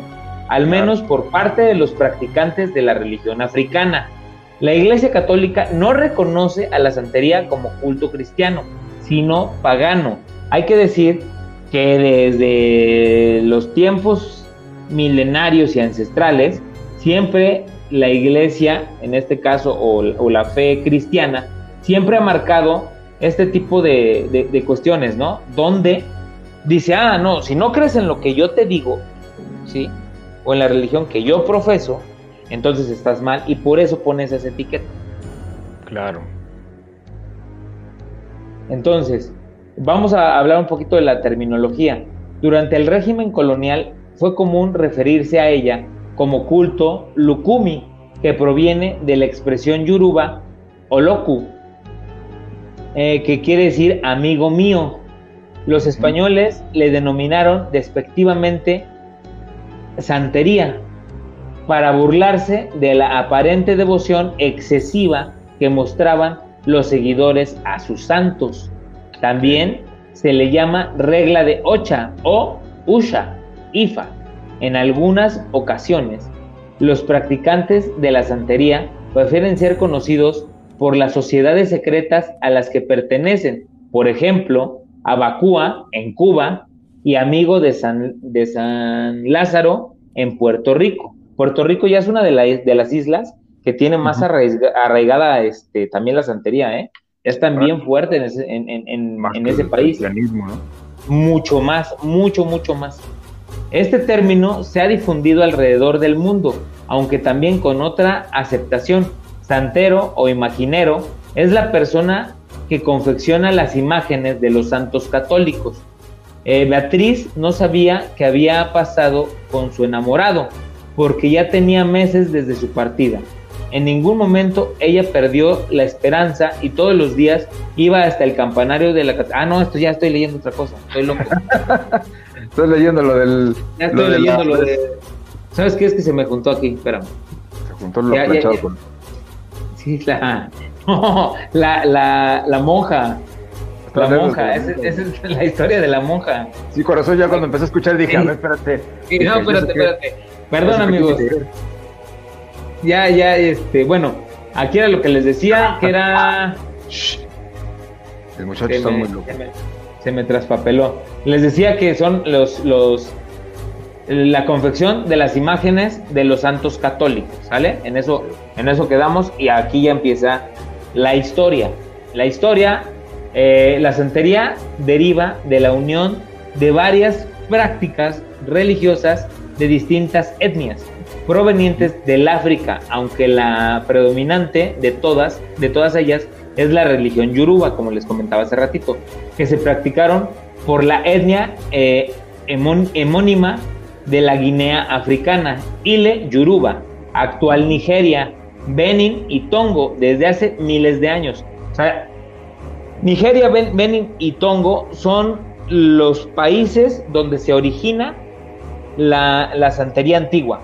al menos por parte de los practicantes de la religión africana. La Iglesia Católica no reconoce a la santería como culto cristiano, sino pagano. Hay que decir que desde los tiempos milenarios y ancestrales, siempre la Iglesia, en este caso, o, la fe cristiana, siempre ha marcado este tipo de, de cuestiones, ¿no? Donde dice, ah, no, si no crees en lo que yo te digo, ¿sí? O en la religión que yo profeso, entonces estás mal y por eso pones esa etiqueta. Claro. Entonces, vamos a hablar un poquito de la terminología. Durante el régimen colonial fue común referirse a ella como culto lukumi, que proviene de la expresión yoruba oloku, eh, que quiere decir amigo mío. Los españoles le denominaron despectivamente santería, para burlarse de la aparente devoción excesiva que mostraban los seguidores a sus santos. También se le llama regla de Ocha o Usha, Ifa. En algunas ocasiones, los practicantes de la santería prefieren ser conocidos por las sociedades secretas a las que pertenecen, por ejemplo, Abacúa en Cuba y Amigo de San, de San Lázaro en Puerto Rico. Puerto Rico ya es una de, de las islas que tiene más arraigada este, también la santería, ¿eh? Ya están bien fuertes en ese, en, ese país. Mucho más, mucho, mucho más. Este término se ha difundido alrededor del mundo, aunque también con otra aceptación. Santero o imaginero es la persona que confecciona las imágenes de los santos católicos. Eh, Beatriz no sabía qué había pasado con su enamorado, porque ya tenía meses desde su partida. En ningún momento ella perdió la esperanza y todos los días iba hasta el campanario de la... Ah, no, esto ya estoy leyendo otra cosa, estoy loco. estoy leyendo lo del... Ya estoy leyendo lo de... ¿Sabes qué es que se me juntó aquí? Espérame. Se juntó lo ya, con... Sí, la... No, la, la, la monja. La monja, esa, es la historia de la monja. Sí, corazón, ya cuando empecé a escuchar dije, a ver, espérate. Sí, no, espérate, espérate. Perdón, amigos. Ya, ya, este, bueno, aquí era lo que les decía, que era. El muchacho está muy loco. Se me, traspapeló. Les decía que son los, los, la confección de las imágenes de los santos católicos, ¿sale? En eso, en eso quedamos y aquí ya empieza la historia. La historia, eh, la santería deriva de la unión de varias prácticas religiosas de distintas etnias provenientes del África, aunque la predominante de todas, de todas ellas, es la religión yoruba, como les comentaba hace ratito, que se practicaron por la etnia eh, hemónima de la Guinea africana, Ile Yoruba, actual Nigeria, Benin y Tongo, desde hace miles de años. O sea, Nigeria, Benin y Tongo son los países donde se origina la, santería antigua.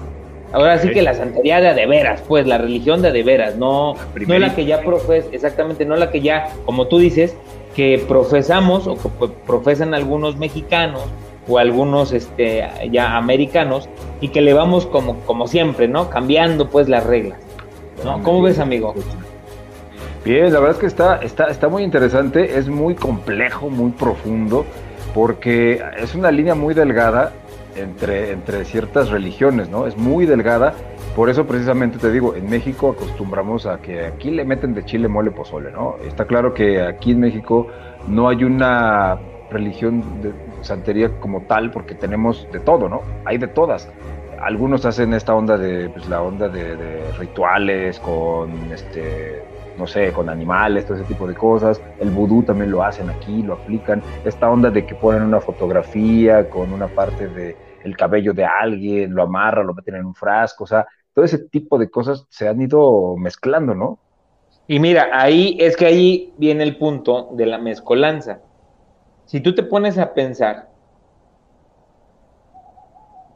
Ahora sí que la santería de de veras, pues la religión de de veras, no, no la que ya profes, exactamente, no la que ya, como tú dices, que profesamos o que profesan algunos mexicanos o algunos este, ya americanos y que le vamos como, como siempre, ¿no? Cambiando pues las reglas. ¿Cómo ves, amigo? Bien, la verdad es que está, está, está muy interesante, es muy complejo, muy profundo, porque es una línea muy delgada entre, entre ciertas religiones, ¿no? Es muy delgada. Por eso precisamente te digo, en México acostumbramos a que aquí le meten de chile mole pozole, ¿no? Está claro que aquí en México no hay una religión de santería como tal porque tenemos de todo, ¿no? Hay de todas. Algunos hacen esta onda de, pues la onda de, de rituales con este no sé, con animales, todo ese tipo de cosas. El vudú también lo hacen aquí, lo aplican. Esta onda de que ponen una fotografía con una parte del el cabello de alguien, lo amarran, lo meten en un frasco, o sea, todo ese tipo de cosas se han ido mezclando, ¿no? Y mira, ahí es que ahí viene el punto de la mezcolanza. Si tú te pones a pensar,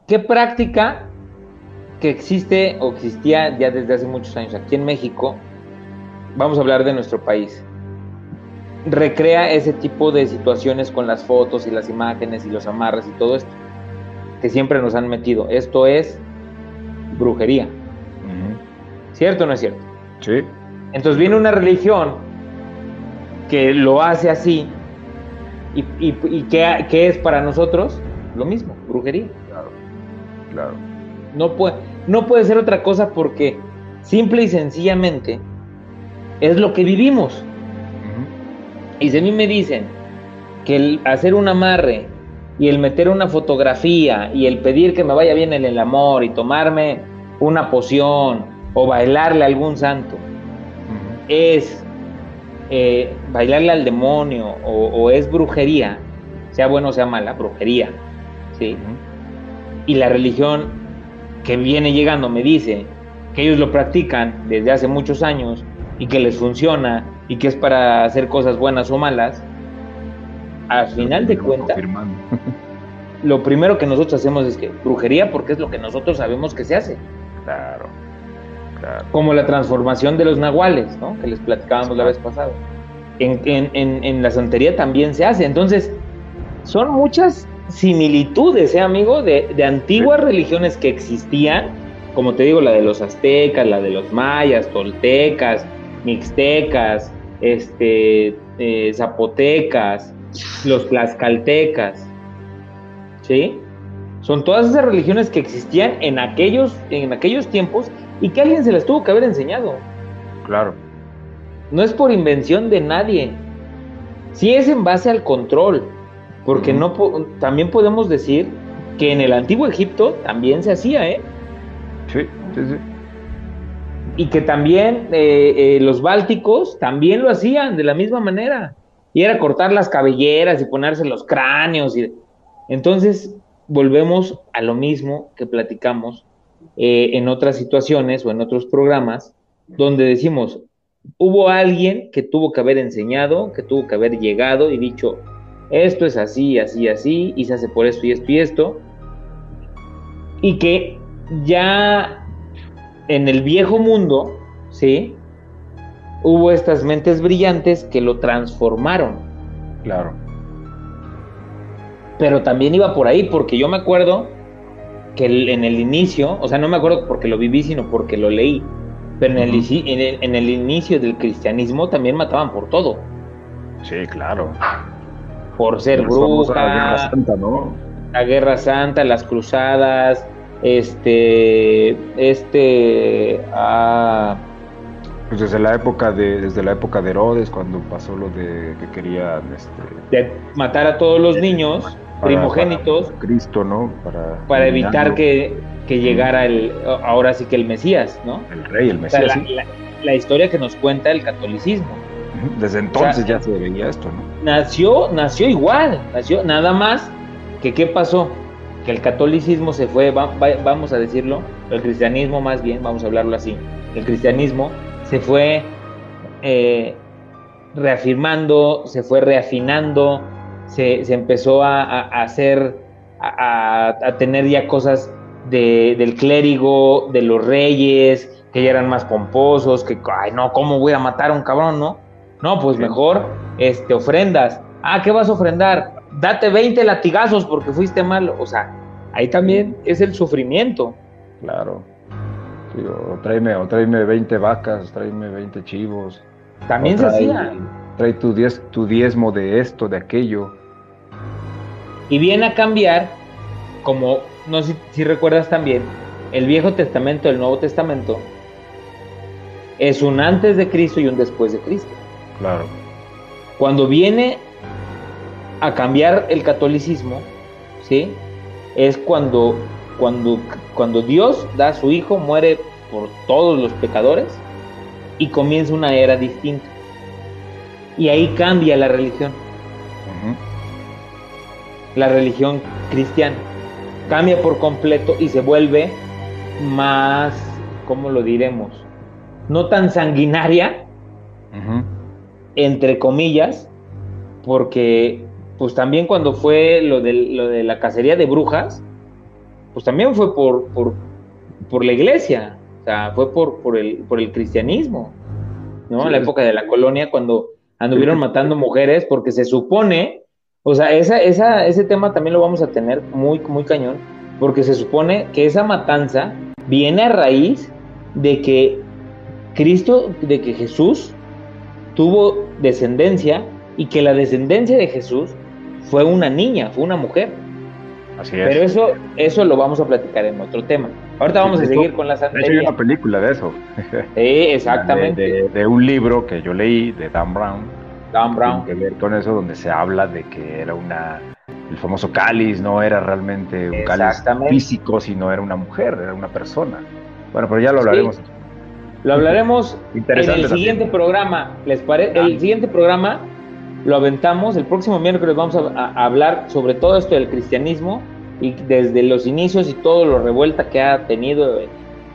¿qué práctica que existe o existía ya desde hace muchos años aquí en México vamos a hablar de nuestro país, recrea ese tipo de situaciones con las fotos y las imágenes y los amarres y todo esto que siempre nos han metido. Esto es brujería. ¿Cierto o no es cierto? Sí. Entonces viene una religión que lo hace así y, y, que, es para nosotros lo mismo, brujería. Claro, claro. No puede, no puede ser otra cosa porque simple y sencillamente es lo que vivimos. Y si a mí me dicen que el hacer un amarre y el meter una fotografía y el pedir que me vaya bien en el amor y tomarme una poción o bailarle a algún santo es eh, bailarle al demonio o, es brujería, sea bueno o sea mala, brujería, ¿sí? Y la religión que viene llegando me dice que ellos lo practican desde hace muchos años y que les funciona y que es para hacer cosas buenas o malas, al final de cuentas, lo primero que nosotros hacemos es que brujería porque es lo que nosotros sabemos que se hace. Claro, claro. Como la transformación de los nahuales, ¿no? Que les platicábamos la vez pasada. En, en, la santería también se hace. Entonces, son muchas similitudes, ¿eh, amigo? De, de antiguas religiones que existían, como te digo, la de los aztecas, la de los mayas, toltecas, mixtecas, este, eh, zapotecas, los tlaxcaltecas, ¿sí? Son todas esas religiones que existían en aquellos, en aquellos tiempos y que alguien se las tuvo que haber enseñado. Claro. No es por invención de nadie. Sí es en base al control, porque no también podemos decir que en el antiguo Egipto también se hacía, ¿eh? Sí, sí, sí y que también eh, eh, los bálticos también lo hacían de la misma manera. Y era cortar las cabelleras y ponerse los cráneos. Y... Entonces, volvemos a lo mismo que platicamos eh, en otras situaciones o en otros programas, donde decimos, hubo alguien que tuvo que haber enseñado, que tuvo que haber llegado y dicho, esto es así, así, así, y se hace por esto y esto y esto, y que ya en el viejo mundo, ¿sí? Hubo estas mentes brillantes que lo transformaron. Claro. Pero también iba por ahí, porque yo me acuerdo que en el inicio, o sea, no me acuerdo porque lo viví, sino porque lo leí, pero en, el, en, el, inicio del cristianismo también mataban por todo. Sí, claro. Por ser bruja. La Guerra Santa, ¿no? La Guerra Santa, las cruzadas, este, este, ah, pues desde la época de, desde la época de Herodes, cuando pasó lo de que querían, este, matar a todos los niños primogénitos, Cristo, ¿no? Para, para evitar que, que, llegara el, ahora sí que el Mesías, ¿no? El rey, el Mesías. la, historia que nos cuenta el catolicismo. Desde entonces ya se veía esto, ¿no? Nació, nació igual, nació nada más que qué pasó que el catolicismo se fue, vamos a decirlo, el cristianismo más bien, vamos a hablarlo así, el cristianismo se fue eh, reafirmando, se fue reafinando, se, empezó a, hacer, a, tener ya cosas del clérigo, de los reyes, que ya eran más pomposos, que, ay, no, ¿cómo voy a matar a un cabrón, no? No, pues mejor, este, ofrendas. Ah, ¿qué vas a ofrendar? date 20 latigazos porque fuiste malo. O sea, ahí también es el sufrimiento. Claro. o tráeme, o tráeme 20 vacas, tráeme 20 chivos. También se hacía. Trae tu, diez, tu diezmo de esto, de aquello. Y viene a cambiar, como, no sé si, recuerdas también, el Viejo Testamento, el Nuevo Testamento, es un antes de Cristo y un después de Cristo. Claro. Cuando viene a cambiar el catolicismo, ¿sí? Es cuando, cuando, cuando Dios da a su Hijo, muere por todos los pecadores y comienza una era distinta. Y ahí cambia la religión. La religión cristiana. Cambia por completo y se vuelve más, ¿cómo lo diremos? No tan sanguinaria, entre comillas, porque pues también cuando fue lo de, lo de la cacería de brujas, pues también fue por, por, por la iglesia, o sea, fue por, por, el, por el cristianismo, ¿no? En la época de la colonia, cuando anduvieron matando mujeres, porque se supone, o sea, esa, esa, ese tema también lo vamos a tener muy, muy cañón, porque se supone que esa matanza viene a raíz de que Cristo, de que Jesús tuvo descendencia y que la descendencia de Jesús fue una niña, fue una mujer. Así es. Pero eso, eso lo vamos a platicar en otro tema. Ahorita vamos a seguir con la santería. Hay una película de eso. Sí, exactamente. De, un libro que yo leí de Dan Brown. Dan Brown. Que ver con eso, donde se habla de que era una. El famoso cáliz no era realmente un cáliz físico, sino era una mujer, era una persona. Bueno, pero ya lo hablaremos. Lo hablaremos en el siguiente programa. ¿Les parece? El siguiente programa lo aventamos. El próximo miércoles vamos a, hablar sobre todo esto del cristianismo y desde los inicios y todo lo revuelta que ha tenido.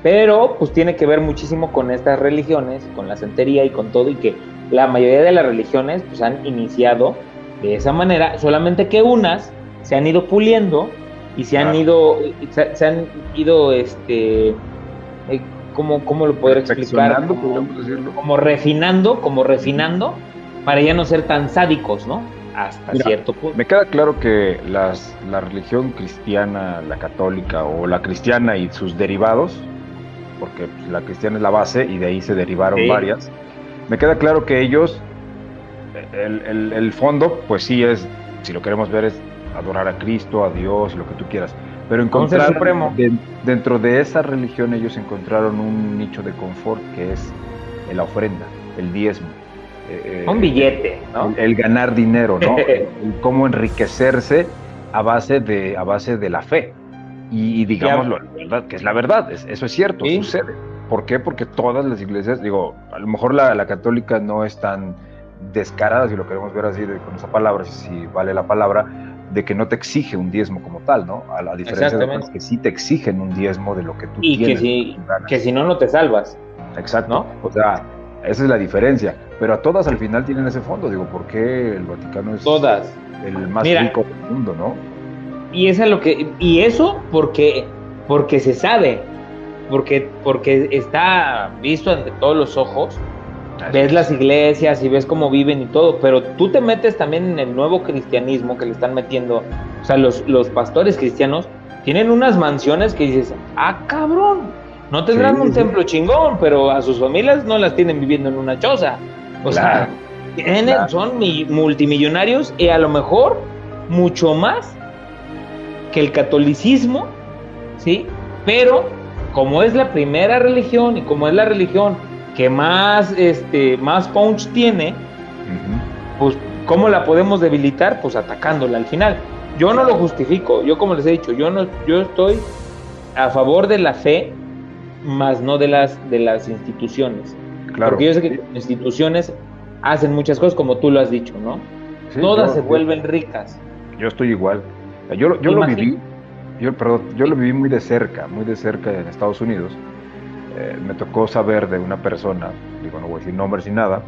Pero pues tiene que ver muchísimo con estas religiones, con la santería y con todo y que la mayoría de las religiones pues han iniciado de esa manera, solamente que unas se han ido puliendo y se han ido se, han ido este eh, ¿cómo, cómo lo podré explicar? como refinando, como refinando para ya no ser tan sádicos, ¿no? Hasta cierto punto. Me queda claro que las, la religión cristiana, la católica o la cristiana y sus derivados, porque pues, la cristiana es la base y de ahí se derivaron varias, me queda claro que ellos, el, el, fondo, pues sí es, si lo queremos ver, es adorar a Cristo, a Dios, lo que tú quieras. Pero encontrar dentro de esa religión ellos encontraron un nicho de confort que es la ofrenda, el diezmo. Eh, un billete, ¿no? El, ganar dinero, ¿no? el, cómo enriquecerse a base de, a base de la fe. Y, digámoslo, la verdad, que es la verdad, eso es cierto, sucede. ¿Por qué? Porque todas las iglesias, digo, a lo mejor la, católica no es tan descarada, si lo queremos ver así con esa palabra, si vale la palabra, de que no te exige un diezmo como tal, ¿no? A la diferencia de los que sí te exigen un diezmo de lo que tú y tienes. Y que si, que si no, no te salvas. Exacto. ¿no? O sea, esa es la diferencia. Pero a todas al final tienen ese fondo. Digo, ¿por qué el Vaticano es todas. el más rico del mundo, no? Y eso lo que y eso porque porque se sabe, porque porque está visto ante todos los ojos. ves las iglesias y ves cómo viven y todo, pero tú te metes también en el nuevo cristianismo que le están metiendo, o sea, los, los pastores cristianos tienen unas mansiones que dices, ah, cabrón, no tendrán un templo chingón, pero a sus familias no las tienen viviendo en una choza. O sea, son multimillonarios y a lo mejor mucho más que el catolicismo, ¿sí? Pero como es la primera religión y como es la religión que más, este, más punch tiene, pues ¿cómo la podemos debilitar? Pues atacándola al final. Yo no lo justifico, yo como les he dicho, yo no, yo estoy a favor de la fe más no de las, de las instituciones. Claro. Porque yo sé que las instituciones hacen muchas cosas, como tú lo has dicho, ¿no? Todas se vuelven ricas. Yo estoy igual. Yo, yo lo viví, yo, perdón, yo lo viví muy de cerca, muy de cerca en Estados Unidos. Eh, me tocó saber de una persona, digo, no voy a decir nombres ni nada,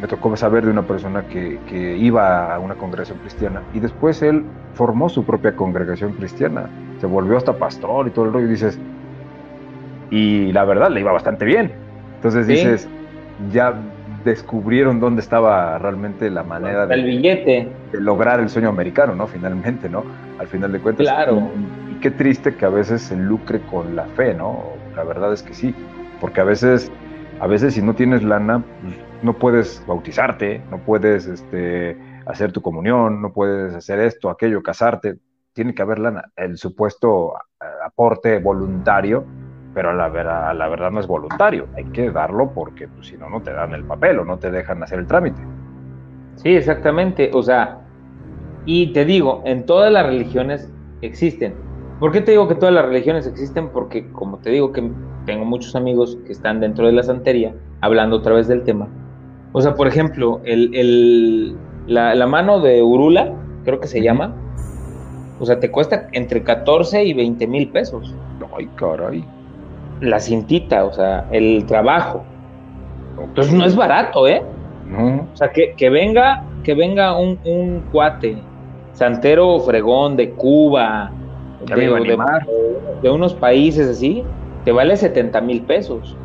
me tocó saber de una persona que, que, iba a una congregación cristiana y después él formó su propia congregación cristiana, se volvió hasta pastor y todo el rollo. Y dices, y la verdad le iba bastante bien. Entonces dices, ya descubrieron dónde estaba realmente la manera de, billete. de lograr el sueño americano, ¿no? Finalmente, ¿no? Al final de cuentas. Claro. Y, qué triste que a veces se lucre con la fe, ¿no? La verdad es que sí, porque a veces, a veces si no tienes lana, pues, no puedes bautizarte, no puedes este, hacer tu comunión, no puedes hacer esto, aquello, casarte, tiene que haber lana. El supuesto aporte voluntario, pero a la, verdad, la verdad no es voluntario, hay que darlo porque pues, si no, no te dan el papel o no te dejan hacer el trámite. Sí, exactamente, o sea, y te digo, en todas las religiones existen. ¿Por qué te digo que todas las religiones existen? Porque, como te digo, que tengo muchos amigos que están dentro de la santería, hablando otra vez del tema. O sea, por ejemplo, el, la, mano de Urula, creo que se llama, o sea, te cuesta entre 14 y 20 mil pesos. Ay, caray. La cintita, o sea, el trabajo. Entonces no es barato, ¿eh? No. O sea, que, que venga, que venga un, un cuate santero fregón de Cuba, de, unos países así, te vale 70 mil pesos.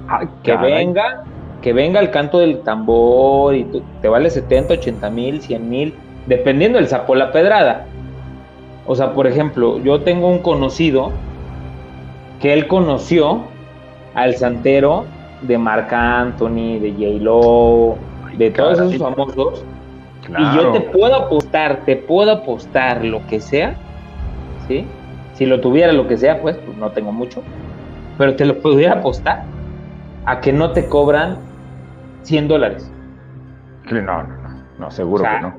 que venga, que venga el canto del tambor y te vale 70, 80 mil, 100 mil, dependiendo del sapo la pedrada. O sea, por ejemplo, yo tengo un conocido que él conoció al santero de Marc Anthony, de J. Lo, de todos esos famosos y yo te puedo apostar, te puedo apostar lo que sea, ¿sí? Si lo tuviera lo que sea, pues, pues no tengo mucho, pero te lo podría apostar a que no te cobran 100 dólares. No, no, no, no seguro que no.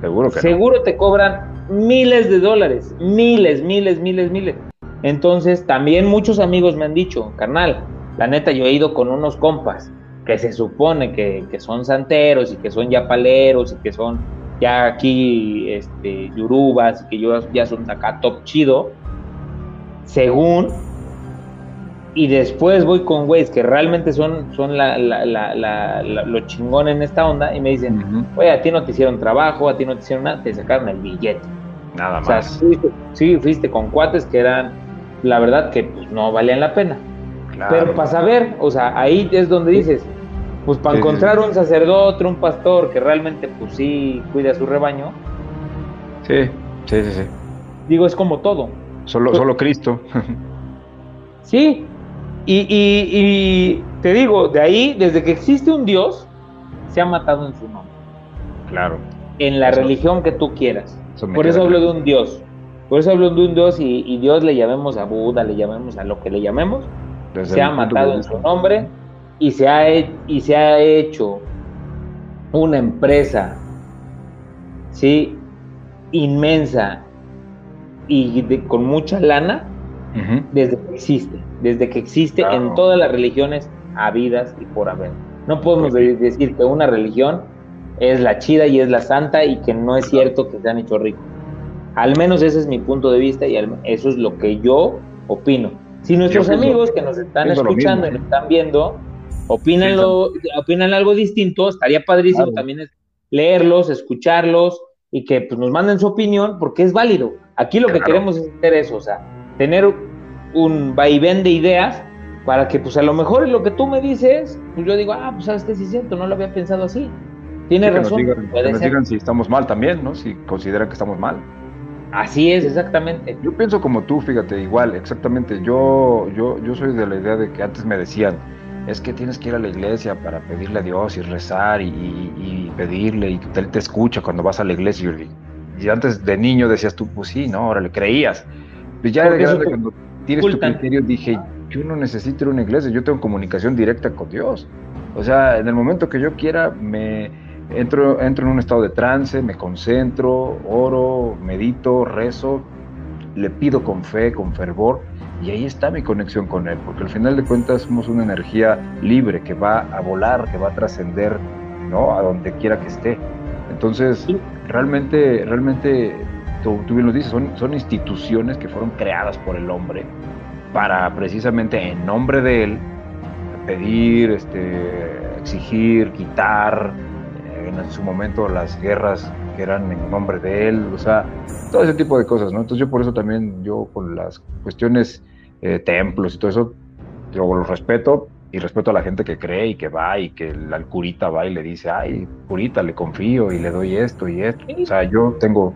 Seguro que Seguro te cobran miles de dólares, miles, miles, miles, miles. Entonces, también muchos amigos me han dicho, carnal, la neta, yo he ido con unos compas que se supone que, son santeros y que son ya paleros y que son ya aquí este, yurubas y que yo, ya son acá top chido, según, y después voy con güeyes que realmente son, son la, lo chingón en esta onda y me dicen, oye, a ti no te hicieron trabajo, a ti no te hicieron nada, te sacaron el billete. Nada más. O sea, sí, fuiste con cuates que eran, la verdad, que pues, no valían la pena. Pero para saber, o sea, ahí es donde dices, pues para encontrar un sacerdote, un pastor que realmente pues sí cuida su rebaño. Sí, sí, sí, sí. Digo, es como todo. Solo, pues solo Cristo. sí, y, y, te digo, de ahí, desde que existe un Dios, se ha matado en su nombre. Claro. En la religión que tú quieras. Por eso hablo de un Dios. Por eso hablo de un Dios y, Dios le llamemos a Buda, le llamemos a lo que le llamemos. se ha matado en su nombre y se ha, y se ha hecho una empresa, ¿sí? Inmensa y con mucha lana desde que existe, desde que existe en todas las religiones habidas y por haber. No podemos decir que una religión es la chida y es la santa y que no es cierto que se han hecho ricos. Al menos ese es mi punto de vista y eso es lo que yo opino. Si nuestros amigos que nos están escuchando y nos están viendo opinan, opinan algo distinto, estaría padrísimo también es leerlos, escucharlos y que pues, nos manden su opinión porque es válido. Aquí lo que queremos es hacer eso, o sea, tener un vaivén de ideas para que pues a lo mejor lo que tú me dices, pues yo digo, ah, pues sabes que sí es cierto, no lo había pensado así. Tiene razón. Que nos digan, si estamos mal también, ¿no? Si consideran que estamos mal. Así es, exactamente. Yo pienso como tú, fíjate, igual, exactamente. Yo, yo, yo soy de la idea de que antes me decían, es que tienes que ir a la iglesia para pedirle a Dios y rezar y, pedirle y que Él te escucha cuando vas a la iglesia. Y antes de niño decías tú, pues sí, no, ahora le creías. Pues ya de grande, cuando tienes tu criterio, dije, yo no necesito ir a una iglesia, yo tengo comunicación directa con Dios. O sea, en el momento que yo quiera, me entro, entro en un estado de trance, me concentro, oro, medito, rezo, le pido con fe, con fervor y ahí está mi conexión con Él, porque al final de cuentas somos una energía libre que va a volar, que va a trascender, ¿no? A donde quiera que esté. Entonces, realmente, realmente, tú, bien lo dices, son, son instituciones que fueron creadas por el hombre para precisamente en nombre de Él pedir, este, exigir, quitar, en su momento las guerras que eran en nombre de él, o sea, todo ese tipo de cosas, ¿no? Entonces yo por eso también, yo con las cuestiones, eh, templos y todo eso, yo lo respeto y respeto a la gente que cree y que va y que el, curita va y le dice, ay, curita, le confío y le doy esto y esto. O sea, yo tengo,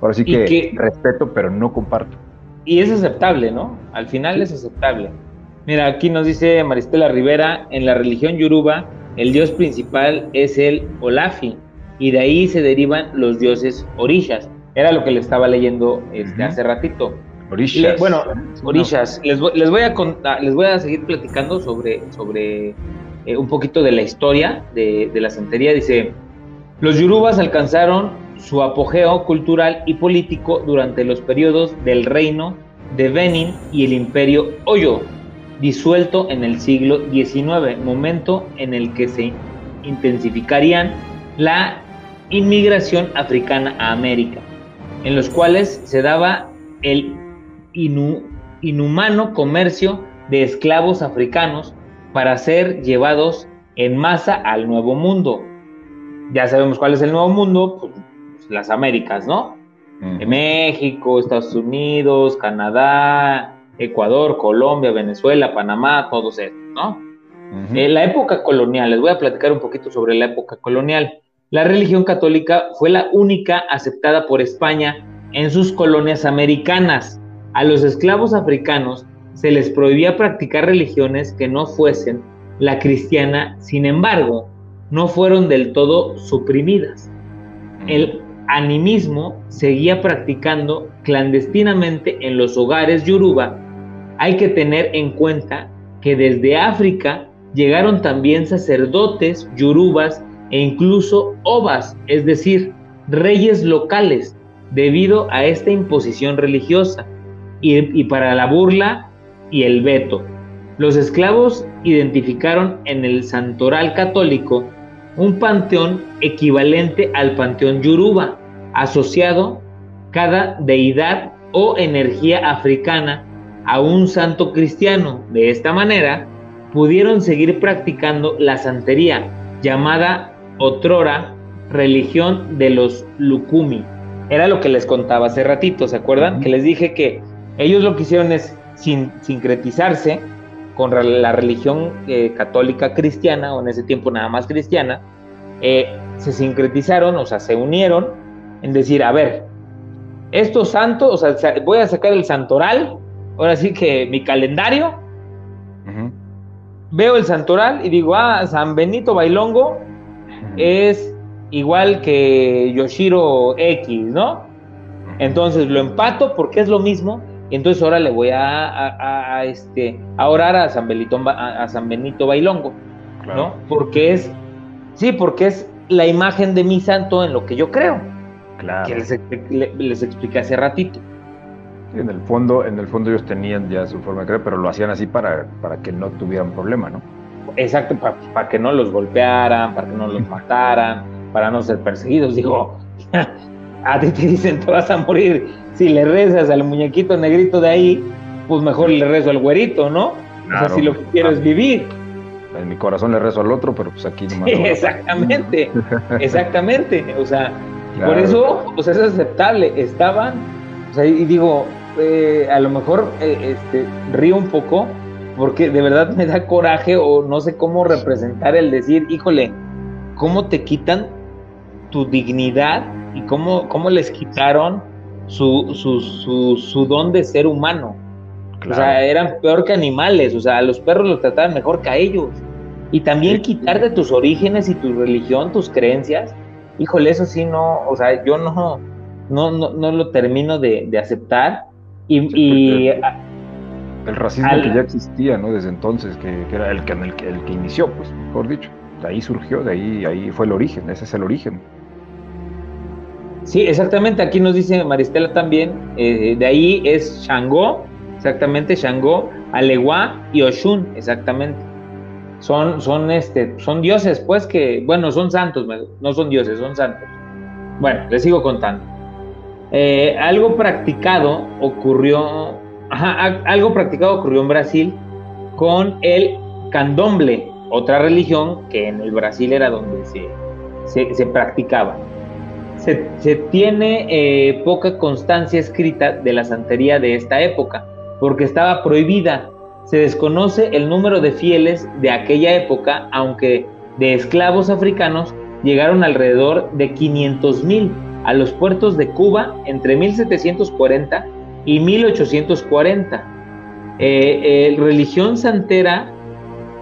ahora sí que, respeto, pero no comparto. y es aceptable, ¿no? Al final es aceptable. Mira, aquí nos dice Maristela Rivera, en la religión yoruba, el dios principal es el Olafi, y de ahí se derivan los dioses orishas. Era lo que le estaba leyendo este, hace ratito. Orishas. bueno, orishas. Les, voy, a contar, les voy a seguir platicando sobre, sobre eh, un poquito de la historia de, de la santería. Dice, los yorubas alcanzaron su apogeo cultural y político durante los periodos del reino de Benin y el imperio Oyo, disuelto en el siglo XIX, momento en el que se intensificarían la inmigración africana a América, en los cuales se daba el inhumano comercio de esclavos africanos para ser llevados en masa al Nuevo Mundo. Ya sabemos cuál es el Nuevo Mundo, pues, las Américas, ¿no? México, Estados Unidos, Canadá, Ecuador, Colombia, Venezuela, Panamá, todos estos, ¿no? En la época colonial, les voy a platicar un poquito sobre la época colonial. La religión católica fue la única aceptada por España en sus colonias americanas. A los esclavos africanos se les prohibía practicar religiones que no fuesen la cristiana, sin embargo, no fueron del todo suprimidas. El animismo seguía practicando clandestinamente en los hogares yoruba, hay que tener en cuenta que desde África llegaron también sacerdotes yorubas e incluso obas, es decir, reyes locales, debido a esta imposición religiosa y, y para la burla y el veto. Los esclavos identificaron en el santoral católico un panteón equivalente al panteón yoruba, asociado cada deidad o energía africana a un santo cristiano. De esta manera, pudieron seguir practicando la santería, llamada otrora religión de los Lukumi. Era lo que les contaba hace ratito, ¿se acuerdan? Que les dije que ellos lo que hicieron es sin, sincretizarse con la religión eh, católica cristiana, o en ese tiempo nada más cristiana, eh, se sincretizaron, o sea, se unieron en decir, a ver, estos santos, o sea, voy a sacar el santoral, ahora sí que mi calendario, veo el santoral y digo, ah, San Benito Bailongo es igual que Yoshiro X, ¿no? Entonces lo empato porque es lo mismo y entonces ahora le voy a, este, a orar a San, Benito, a, San Benito Bailongo, ¿no? Porque es, sí, porque es la imagen de mi santo en lo que yo creo. Claro. Que les, expliqué hace ratito. En el fondo, en el fondo ellos tenían ya su forma de creer, pero lo hacían así para, para que no tuvieran problema, ¿no? Exacto, para, que no los golpearan, para que no los mataran, para no ser perseguidos. Digo, a ti te dicen te vas a morir si le rezas al muñequito negrito de ahí, pues mejor le rezo al güerito, ¿no? o sea, si lo que quiero es vivir. En mi corazón le rezo al otro, pero pues aquí no me exactamente, exactamente. O sea, por eso pues es aceptable. Estaban, o sea, y digo, eh, a lo mejor eh, este, río un poco, porque de verdad me da coraje o no sé cómo representar el decir, híjole, ¿cómo te quitan tu dignidad y cómo, cómo les quitaron su, su, su, su don de ser humano. O sea, eran peor que animales, o sea, a los perros los trataban mejor que a ellos. Y también quitar de tus orígenes y tu religión, tus creencias, híjole, eso sí no, o sea, yo no, no, no, lo termino de, aceptar. Y, el, racismo que ya existía, ¿no? Desde entonces, que, era el que, el, el que inició, pues, mejor dicho. De ahí surgió, de ahí, ahí fue el origen, ese es el origen. Sí, exactamente. Aquí nos dice Maristela también. Eh, de ahí es Shango, exactamente, Shango, Alewa y Oshun, exactamente. Son, son, este, son dioses, pues que, bueno, son santos, no son dioses, son santos. Bueno, les sigo contando. Eh, algo practicado ocurrió, algo practicado ocurrió en Brasil con el candomble, otra religión que en el Brasil era donde se, se, se practicaba se, tiene eh, poca constancia escrita de la santería de esta época, porque estaba prohibida. Se desconoce el número de fieles de aquella época, aunque de esclavos africanos llegaron alrededor de 500 mil a los puertos de Cuba entre 1740 y 1840. Eh, religión santera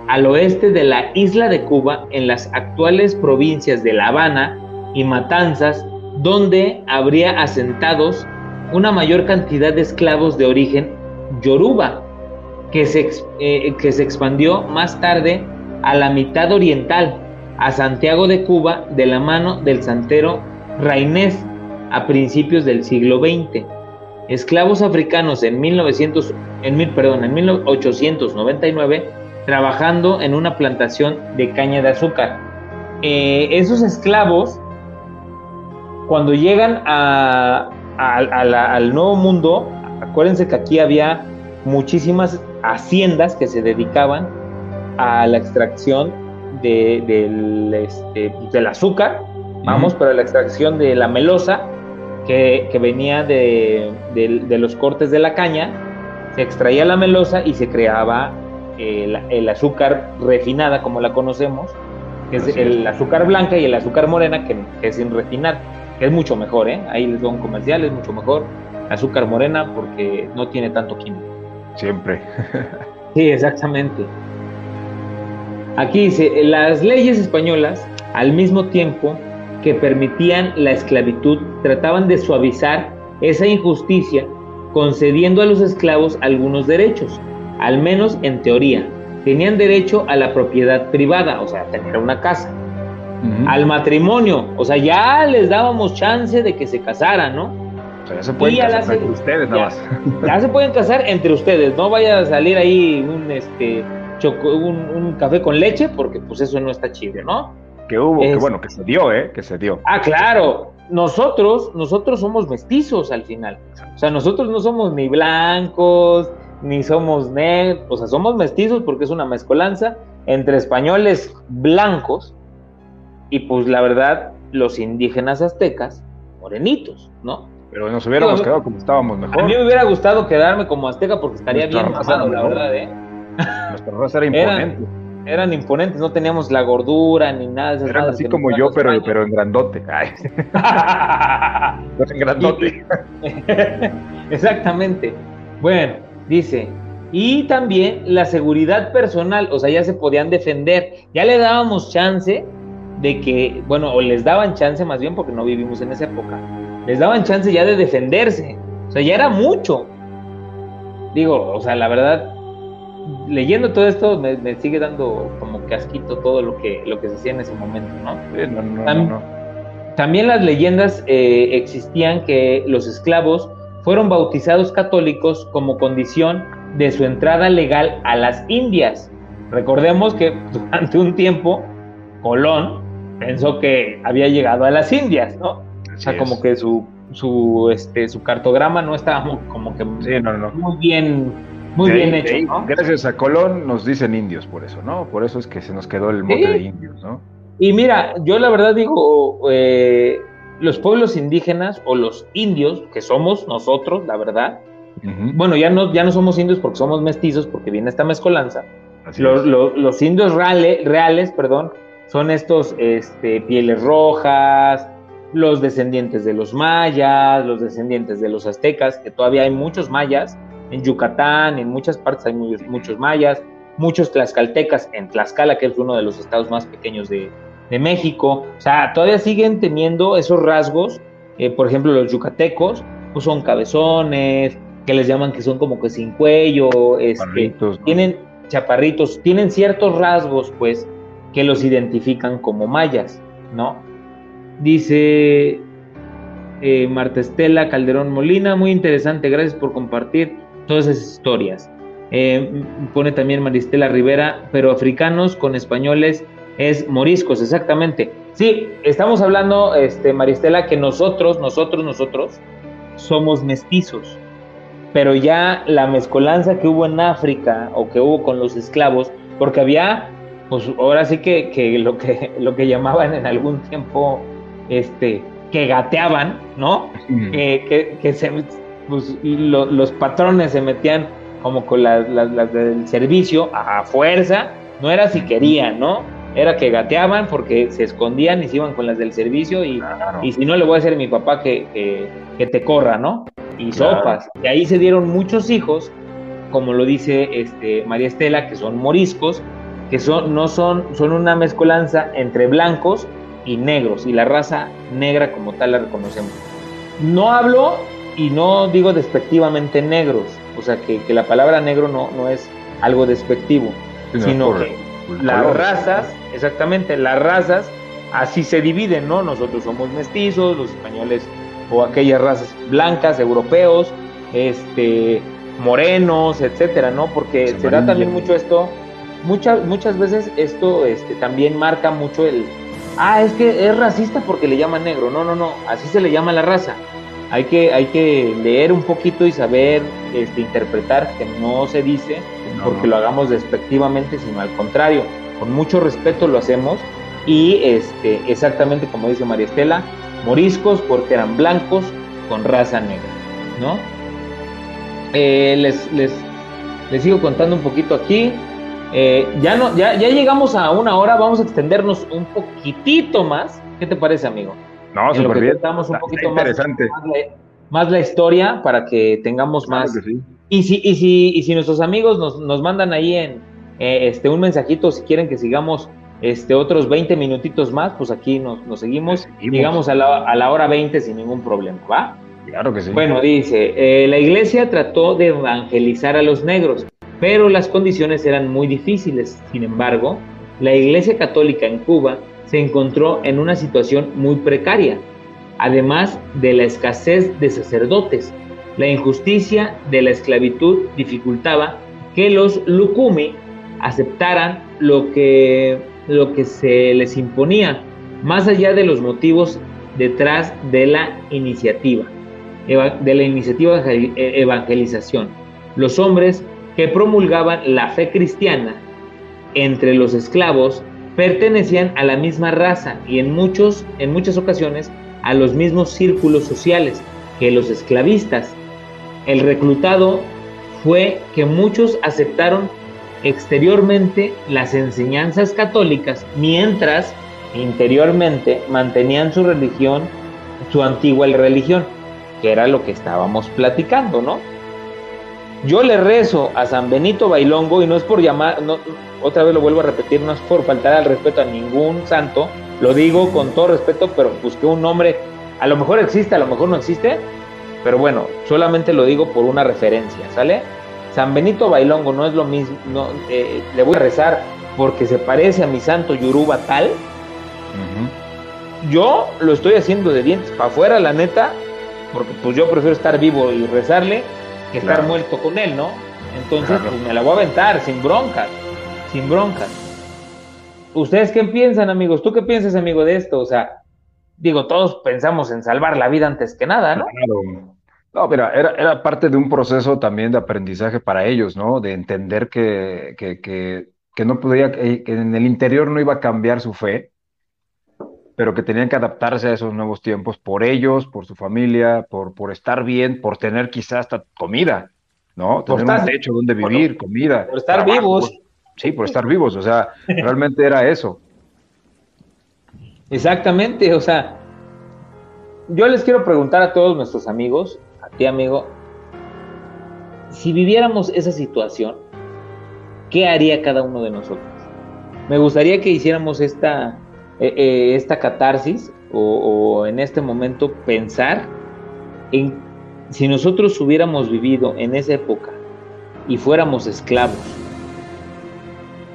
al oeste de la isla de Cuba, en las actuales provincias de La Habana y Matanzas, donde habría asentados una mayor cantidad de esclavos de origen yoruba, que se, eh, que se expandió más tarde a la mitad oriental, a Santiago de Cuba, de la mano del santero Rainés, a principios del siglo XX. Esclavos africanos en, 1900, en, perdón, en 1899 trabajando en una plantación de caña de azúcar. Eh, esos esclavos, cuando llegan al nuevo mundo, acuérdense que aquí había muchísimas haciendas que se dedicaban a la extracción este, del azúcar, vamos, pero la extracción de la melosa, que, venía de, de, los cortes de la caña, se extraía la melosa y se creaba el, azúcar refinada, como la conocemos, que es el azúcar blanca y el azúcar morena, que, es sin refinar, que es mucho mejor, ¿eh? Ahí les doy un comercial, es mucho mejor azúcar morena porque no tiene tanto químico. Siempre. sí, exactamente. Aquí dice, las leyes españolas, al mismo tiempo que permitían la esclavitud, trataban de suavizar esa injusticia, concediendo a los esclavos algunos derechos, al menos en teoría. Tenían derecho a la propiedad privada, o sea, tener una casa. Al matrimonio, o sea, ya les dábamos chance de que se casaran, ¿no? O sea, ya se pueden casar entre ustedes nada más. Ya se pueden casar entre ustedes, no vaya a salir ahí un, este, un, café con leche, porque pues eso no está chido, ¿no? Que hubo, que bueno, que se dio, ¿eh? Que se dio. Ah, claro. Nosotros, nosotros somos mestizos al final. O sea, nosotros no somos ni blancos, ni somos negros, o sea, somos mestizos porque es una mezcolanza entre españoles blancos y pues la verdad los indígenas aztecas morenitos, ¿no? Pero nos hubiéramos quedado como estábamos mejor. A mí me hubiera gustado quedarme como azteca porque estaría bien pasado, la verdad, ¿eh? Nuestra raza era imponente. Eran, imponentes, no teníamos la gordura ni nada de esas Eran así como yo, pero, pero en grandote. en grandote. Exactamente. Bueno, dice, y también la seguridad personal, o sea, ya se podían defender, ya le dábamos chance de que, bueno, o les daban chance más bien porque no vivimos en esa época, les daban chance ya de defenderse, o sea, ya era mucho. Digo, o sea, la verdad, leyendo todo esto me, sigue dando como casquito todo lo que, lo que se hacía en ese momento, ¿no? También las leyendas eh, existían que los esclavos fueron bautizados católicos como condición de su entrada legal a las Indias. Recordemos que durante un tiempo Colón pensó que había llegado a las Indias, ¿no? o sea, como que su, su, este, su cartograma no estaba como que muy bien, muy bien hecho. Gracias a Colón nos dicen indios por eso, ¿no? Por eso es que se nos quedó el mote de indios, ¿no? Y mira, yo la verdad digo, eh, los pueblos indígenas o los indios, que somos nosotros, la verdad, bueno, ya no, ya no somos indios porque somos mestizos, porque viene esta mezcolanza. Los, indios reales, reales, perdón, son estos este, pieles rojas, los descendientes de los mayas, los descendientes de los aztecas, que todavía hay muchos mayas, en Yucatán, en muchas partes hay muchos mayas, muchos tlaxcaltecas en Tlaxcala, que es uno de los estados más pequeños de, de México. O sea, todavía siguen teniendo esos rasgos. Eh, por ejemplo, los yucatecos, pues son cabezones, que les llaman que son como que sin cuello, este, tienen chaparritos, tienen ciertos rasgos, pues, que los identifican como mayas, ¿no? Dice eh, Marta Estela Calderón Molina, muy interesante, gracias por compartir todas esas historias. Eh, pone también Maristela Rivera, pero africanos con españoles es moriscos, exactamente. Sí, estamos hablando, este, Maristela, que nosotros, nosotros, nosotros somos mestizos, pero ya la mezcolanza que hubo en África o que hubo con los esclavos, porque había, pues ahora sí que, que lo que lo que llamaban en algún tiempo, este, que gateaban, ¿no? que, que, se, pues, los patrones se metían como con las, las del servicio a fuerza, no era si querían, ¿no? era que gateaban porque se escondían y se iban con las del servicio y, y si no le voy a decir a mi papá que, que, te corra, ¿no? y sopas. Y ahí se dieron muchos hijos, como lo dice este, María Estela, que son moriscos, que son, no son, son una mezcolanza entre blancos y negros, y la raza negra como tal la reconocemos. No hablo y no digo despectivamente negros, o sea que, la palabra negro no, no es algo despectivo, sino que las razas, exactamente, las razas así se dividen, ¿no? Nosotros somos mestizos, los españoles o aquellas razas blancas, europeos, este, morenos, etcétera, ¿no? Porque se da también mucho esto, muchas, muchas veces esto este, también marca mucho el, ah, es que es racista porque le llaman negro, no, no, no, así se le llama la raza. Hay que, hay que leer un poquito y saber este, interpretar que no se dice porque lo hagamos despectivamente, sino al contrario, con mucho respeto lo hacemos y este, exactamente como dice María Estela, moriscos porque eran blancos con raza negra, ¿no? Eh, les, les, les, sigo contando un poquito aquí. Eh, ya, no, ya, ya llegamos a una hora, vamos a extendernos un poquitito más. ¿Qué te parece, amigo? No, súper bien. un poquito interesante. Más, la, historia para que tengamos más. Y, si, y, si, y si nuestros amigos nos, nos mandan ahí en eh, este, un mensajito si quieren que sigamos este, otros 20 minutitos más, pues aquí nos, seguimos, llegamos a la, a la, hora 20 sin ningún problema, ¿va? Claro que sí. Bueno, dice, eh, la iglesia trató de evangelizar a los negros, pero las condiciones eran muy difíciles. Sin embargo, la iglesia católica en Cuba se encontró en una situación muy precaria, además de la escasez de sacerdotes. La injusticia de la esclavitud dificultaba que los lucumi aceptaran lo que lo que se les imponía, más allá de los motivos detrás de la iniciativa, de la iniciativa de evangelización. Los hombres que promulgaban la fe cristiana entre los esclavos pertenecían a la misma raza y en, muchos, en muchas ocasiones a los mismos círculos sociales que los esclavistas. El reclutado fue que muchos aceptaron exteriormente las enseñanzas católicas, mientras interiormente mantenían su religión, su antigua religión, que era lo que estábamos platicando, ¿no? Yo le rezo a San Benito Bailongo y no es por llamar, no, otra vez lo vuelvo a repetir, no es por faltar al respeto a ningún santo, lo digo con todo respeto, pero busqué un nombre, a lo mejor existe, a lo mejor no existe, pero bueno, solamente lo digo por una referencia, ¿sale? San Benito Bailongo no es lo mismo, no, eh, le voy a rezar porque se parece a mi santo Yoruba tal. Yo lo estoy haciendo de dientes para afuera, la neta, porque pues yo prefiero estar vivo y rezarle que estar muerto con él, ¿no? Entonces, pues me la voy a aventar sin broncas, sin broncas. ¿Ustedes qué piensan, amigos? ¿Tú qué piensas, amigo, de esto? O sea, digo, todos pensamos en salvar la vida antes que nada, ¿no? Claro. No, mira, era, era parte de un proceso también de aprendizaje para ellos, ¿no? De entender que, que, que, no podía, que en el interior no iba a cambiar su fe, pero que tenían que adaptarse a esos nuevos tiempos por ellos, por su familia, por, por estar bien, por tener quizás hasta comida, ¿no? Tener un techo donde vivir, comida. Por estar vivos. Sí, por estar vivos, o sea, realmente era eso. Exactamente, o sea, yo les quiero preguntar a todos nuestros amigos, ti, amigo, si viviéramos esa situación, ¿qué haría cada uno de nosotros? Me gustaría que hiciéramos esta, eh, eh, esta catarsis o, en este momento pensar en si nosotros hubiéramos vivido en esa época y fuéramos esclavos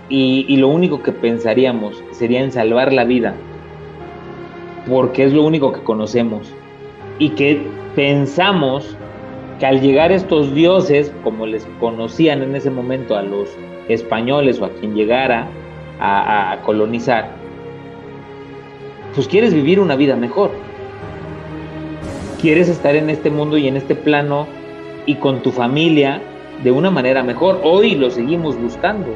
y, y lo único que pensaríamos sería en salvar la vida porque es lo único que conocemos y que pensamos que al llegar estos dioses, como les conocían en ese momento a los españoles o a quien llegara a, colonizar, pues quieres vivir una vida mejor. Quieres estar en este mundo y en este plano y con tu familia de una manera mejor. Hoy lo seguimos buscando.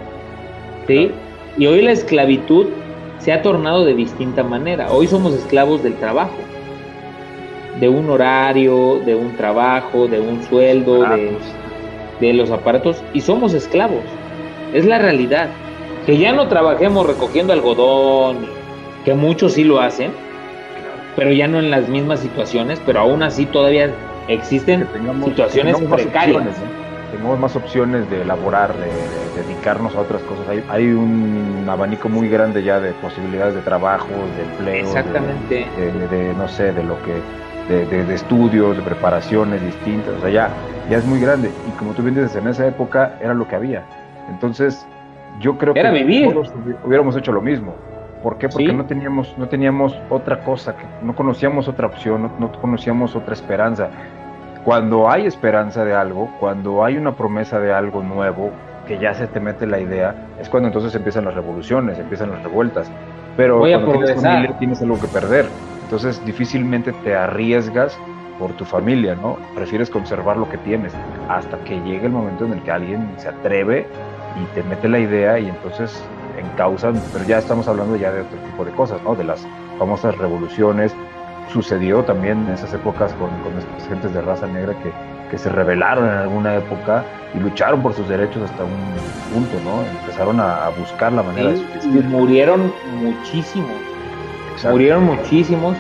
¿sí? Y hoy la esclavitud se ha tornado de distinta manera. Hoy somos esclavos del trabajo de un horario, de un trabajo, de un sueldo, de, los aparatos, y somos esclavos. Es la realidad. Que ya no trabajemos recogiendo algodón, que muchos sí lo hacen, pero ya no en las mismas situaciones, pero aún así todavía existen situaciones precarias. Tenemos más opciones de elaborar, de, dedicarnos a otras cosas. Hay, un abanico muy grande ya de posibilidades de trabajo, de empleo. Exactamente. De, no sé, de lo que, de, estudios, de preparaciones distintas. O sea, ya, ya es muy grande. Y como tú bien dices, en esa época era lo que había. Entonces, yo creo que vivir. todos hubiéramos hecho lo mismo. ¿Por qué? Porque no, teníamos, no teníamos otra cosa, no conocíamos otra opción, no, conocíamos otra esperanza. Cuando hay esperanza de algo, cuando hay una promesa de algo nuevo, que ya se te mete la idea, es cuando entonces empiezan las revoluciones, empiezan las revueltas. Pero cuando tienes familia tienes algo que perder. Entonces difícilmente te arriesgas por tu familia, ¿no? Prefieres conservar lo que tienes hasta que llegue el momento en el que alguien se atreve y te mete la idea y entonces encausan, pero ya estamos hablando ya de otro tipo de cosas, ¿no? De las famosas revoluciones. Sucedió también en esas épocas con, con estas gentes de raza negra que, que se rebelaron en alguna época y lucharon por sus derechos hasta un punto, ¿no? Empezaron a, buscar la manera de subsistir. Murieron muchísimos. Murieron muchísimos.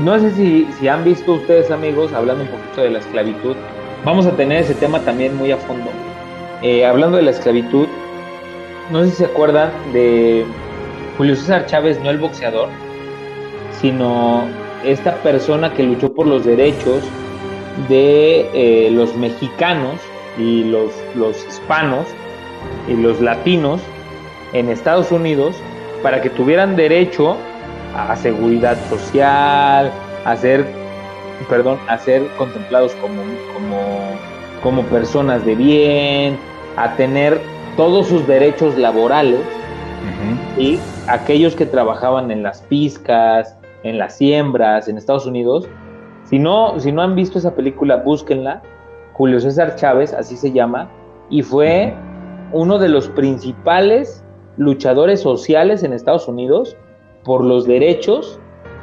No sé si, si han visto ustedes, amigos, hablando un poquito de la esclavitud. Vamos a tener ese tema también muy a fondo. Eh, hablando de la esclavitud, no sé si se acuerdan de Julio César Chávez, no el boxeador, sino esta persona que luchó por los derechos de eh, los mexicanos y los, los hispanos y los latinos en Estados Unidos para que tuvieran derecho a seguridad social, a ser, perdón, a ser contemplados como, como, como personas de bien, a tener todos sus derechos laborales y aquellos que trabajaban en las pizcas, en las siembras en Estados Unidos. Si no, si no han visto esa película, búsquenla. Julio César Chávez, así se llama, y fue uno de los principales luchadores sociales en Estados Unidos por los derechos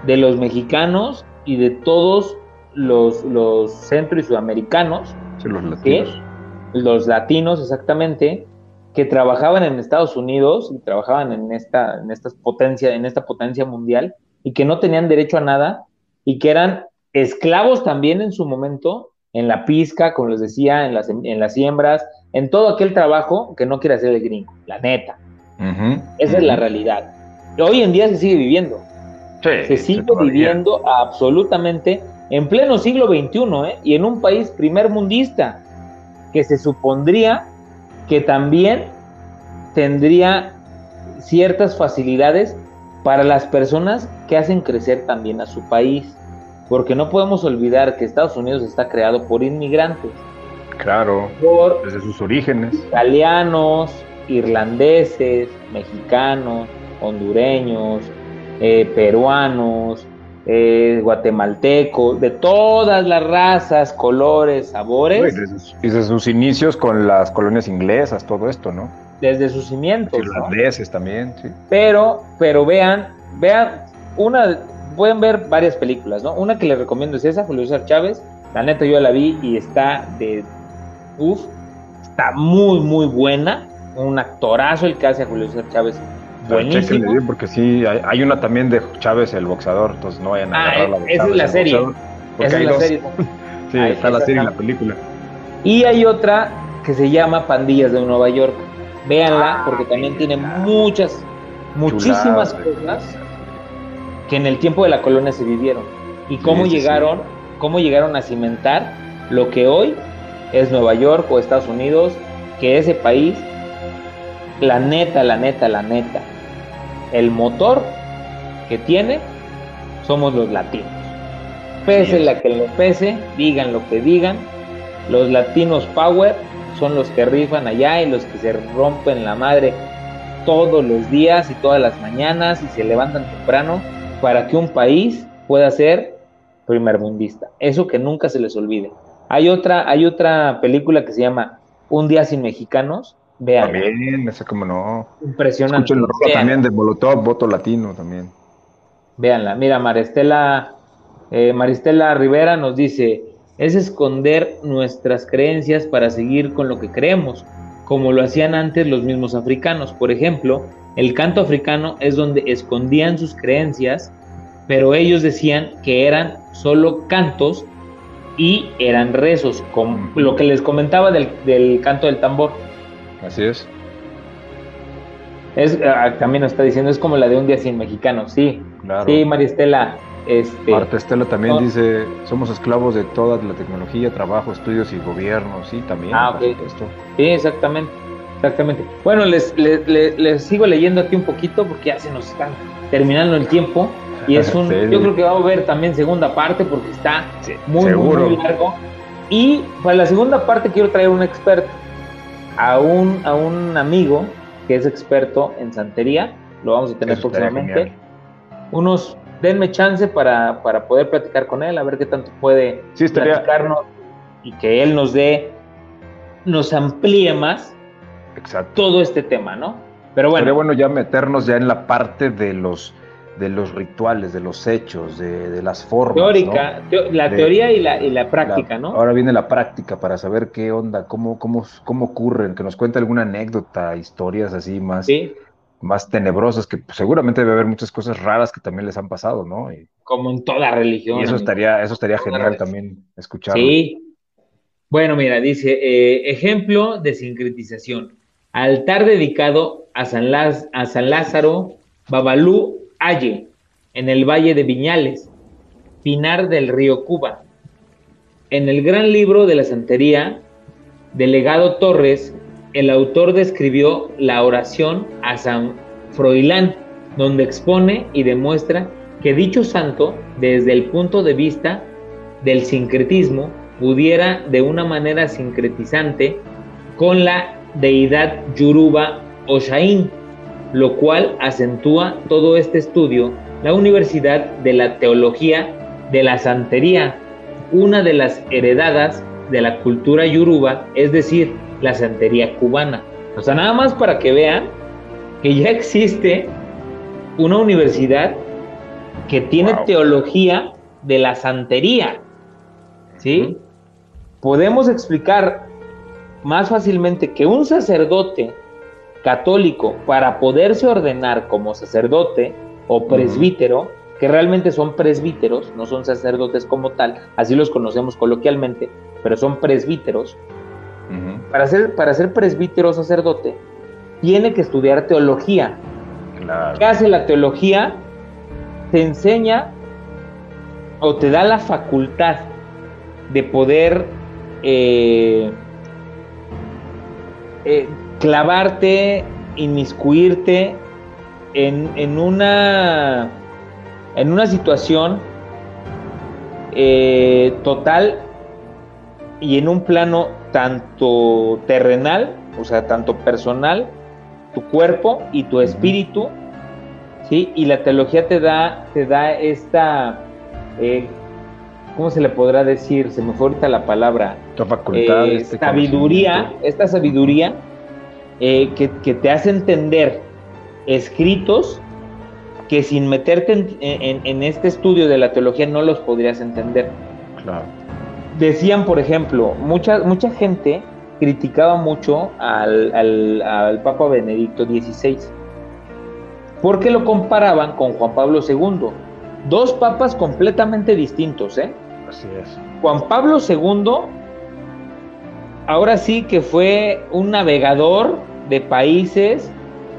de los mexicanos y de todos los, los centro y sudamericanos. los latinos. los latinos, exactamente, que trabajaban en Estados Unidos y trabajaban en esta, en esta potencia, en esta potencia mundial y que no tenían derecho a nada y que eran esclavos también en su momento en la pizca, como les decía, en las, en las siembras, en todo aquel trabajo que no quiere hacer el gringo, la neta. Esa es la realidad. Hoy en día se sigue viviendo. se sigue viviendo absolutamente en pleno siglo XXI ¿eh? y en un país primer mundista que se supondría que también tendría ciertas facilidades para las personas que hacen crecer también a su país, porque no podemos olvidar que Estados Unidos está creado por inmigrantes. Claro, desde sus orígenes. Italianos, irlandeses, mexicanos, hondureños, eh, peruanos, eh, guatemalteco, de todas las razas, colores, sabores. Y desde, sus inicios con las colonias inglesas, todo esto, ¿no? Desde sus cimientos. Irlandeses también, sí. Pero, pero vean, vean, una, pueden ver varias películas, ¿no? Una que les recomiendo es esa, Julio César Chávez. La neta yo la vi y está de, uff, está muy, muy buena. Un actorazo el que hace a Julio César Chávez Buenísimo. Bien porque sí, hay, una también de Chávez el boxeador, entonces no vayan a ah, la de Esa es la serie. Esa es la serie. sí, está la serie y la película. Y hay otra que se llama Pandillas de Nueva York. Véanla, ah, porque también tiene muchas, muchísimas cosas que en el tiempo de la colonia se vivieron. Y cómo llegaron, cómo llegaron a cimentar lo que hoy es Nueva York o Estados Unidos, que ese país, la neta, la neta, la neta, el motor que tiene somos los latinos. Pese la que le pese, digan lo que digan, los latinos power son los que rifan allá y los que se rompen la madre todos los días y todas las mañanas y se levantan temprano para que un país pueda ser primermundista. Eso que nunca se les olvide. Hay otra, hay otra película que se llama Un día sin mexicanos, Vean. También, ese como no. Impresionante. Escuchen también de Molotov, voto latino también. Véanla. Mira, Maristela, eh, Maristela Rivera nos dice, es esconder nuestras creencias para seguir con lo que creemos, como lo hacían antes los mismos africanos. Por ejemplo, el canto africano es donde escondían sus creencias, pero ellos decían que eran solo cantos y eran rezos, como lo que les comentaba del, del canto del tambor. Así es. Es, ah, también nos está diciendo, es como la de un día sin mexicano, sí. Claro. Sí, María Estela. Este, Marta Estela también dice, somos esclavos de toda la tecnología, trabajo, estudios y gobierno, sí, también. Ah, Sí, exactamente, exactamente. Bueno, les, les, sigo leyendo aquí un poquito porque ya se nos está terminando el tiempo y es un, yo creo que va a haber también segunda parte porque está muy, muy largo. Y para la segunda parte quiero traer un experto, a un, a un amigo que es experto en santería, lo vamos a tener próximamente. Unos, denme chance para, para, poder platicar con él, a ver qué tanto puede platicarnos y que él nos dé, nos amplíe más Exacto. todo este tema, ¿no? Pero bueno. Sería bueno ya meternos ya en la parte de los de los rituales, de los hechos, de, las formas. Teórica, la teoría y la, y la práctica, ¿no? Ahora viene la práctica para saber qué onda, cómo, cómo, cómo ocurren, que nos cuente alguna anécdota, historias así más, más tenebrosas, que seguramente debe haber muchas cosas raras que también les han pasado, ¿no? Como en toda religión. Y eso estaría, eso estaría genial también escucharlo. Sí. Bueno, mira, dice, eh, ejemplo de sincretización. Altar dedicado a San, a San Lázaro, Babalú En el Valle de Viñales, Pinar del Río Cuba. En el gran libro de la santería, Delegado Torres, el autor describió la oración a San Froilán, donde expone y demuestra que dicho santo, desde el punto de vista del sincretismo, pudiera de una manera sincretizante con la deidad Yoruba Oshain, lo cual acentúa todo este estudio la Universidad de la Teología de la Santería, una de las heredadas de la cultura yoruba, es decir, la santería cubana. O sea, nada más para que vean que ya existe una universidad que tiene teología de la santería. ¿Sí? Podemos explicar más fácilmente que un sacerdote católico para poderse ordenar como sacerdote o presbítero, que realmente son presbíteros, no son sacerdotes como tal, así los conocemos coloquialmente, pero son presbíteros. para, ser, para ser presbítero o sacerdote, tiene que estudiar teología. ¿Qué hace la teología? Te enseña o te da la facultad de poder eh, eh, clavarte, inmiscuirte en, en, una, en una situación eh, total y en un plano tanto terrenal, o sea, tanto personal, tu cuerpo y tu espíritu, ¿sí? Y la teología te da, te da esta, eh, ¿cómo se le podrá decir? Se me fue ahorita la palabra. facultad. Eh, este sabiduría, esta sabiduría eh, que, te hace entender escritos que sin meterte en, este estudio de la teología no los podrías entender. Decían, por ejemplo, mucha, mucha gente criticaba mucho al, al, Papa Benedicto XVI porque lo comparaban con Juan Pablo II. Dos papas completamente distintos, ¿eh? Así es. Juan Pablo II ahora sí que fue un navegador de países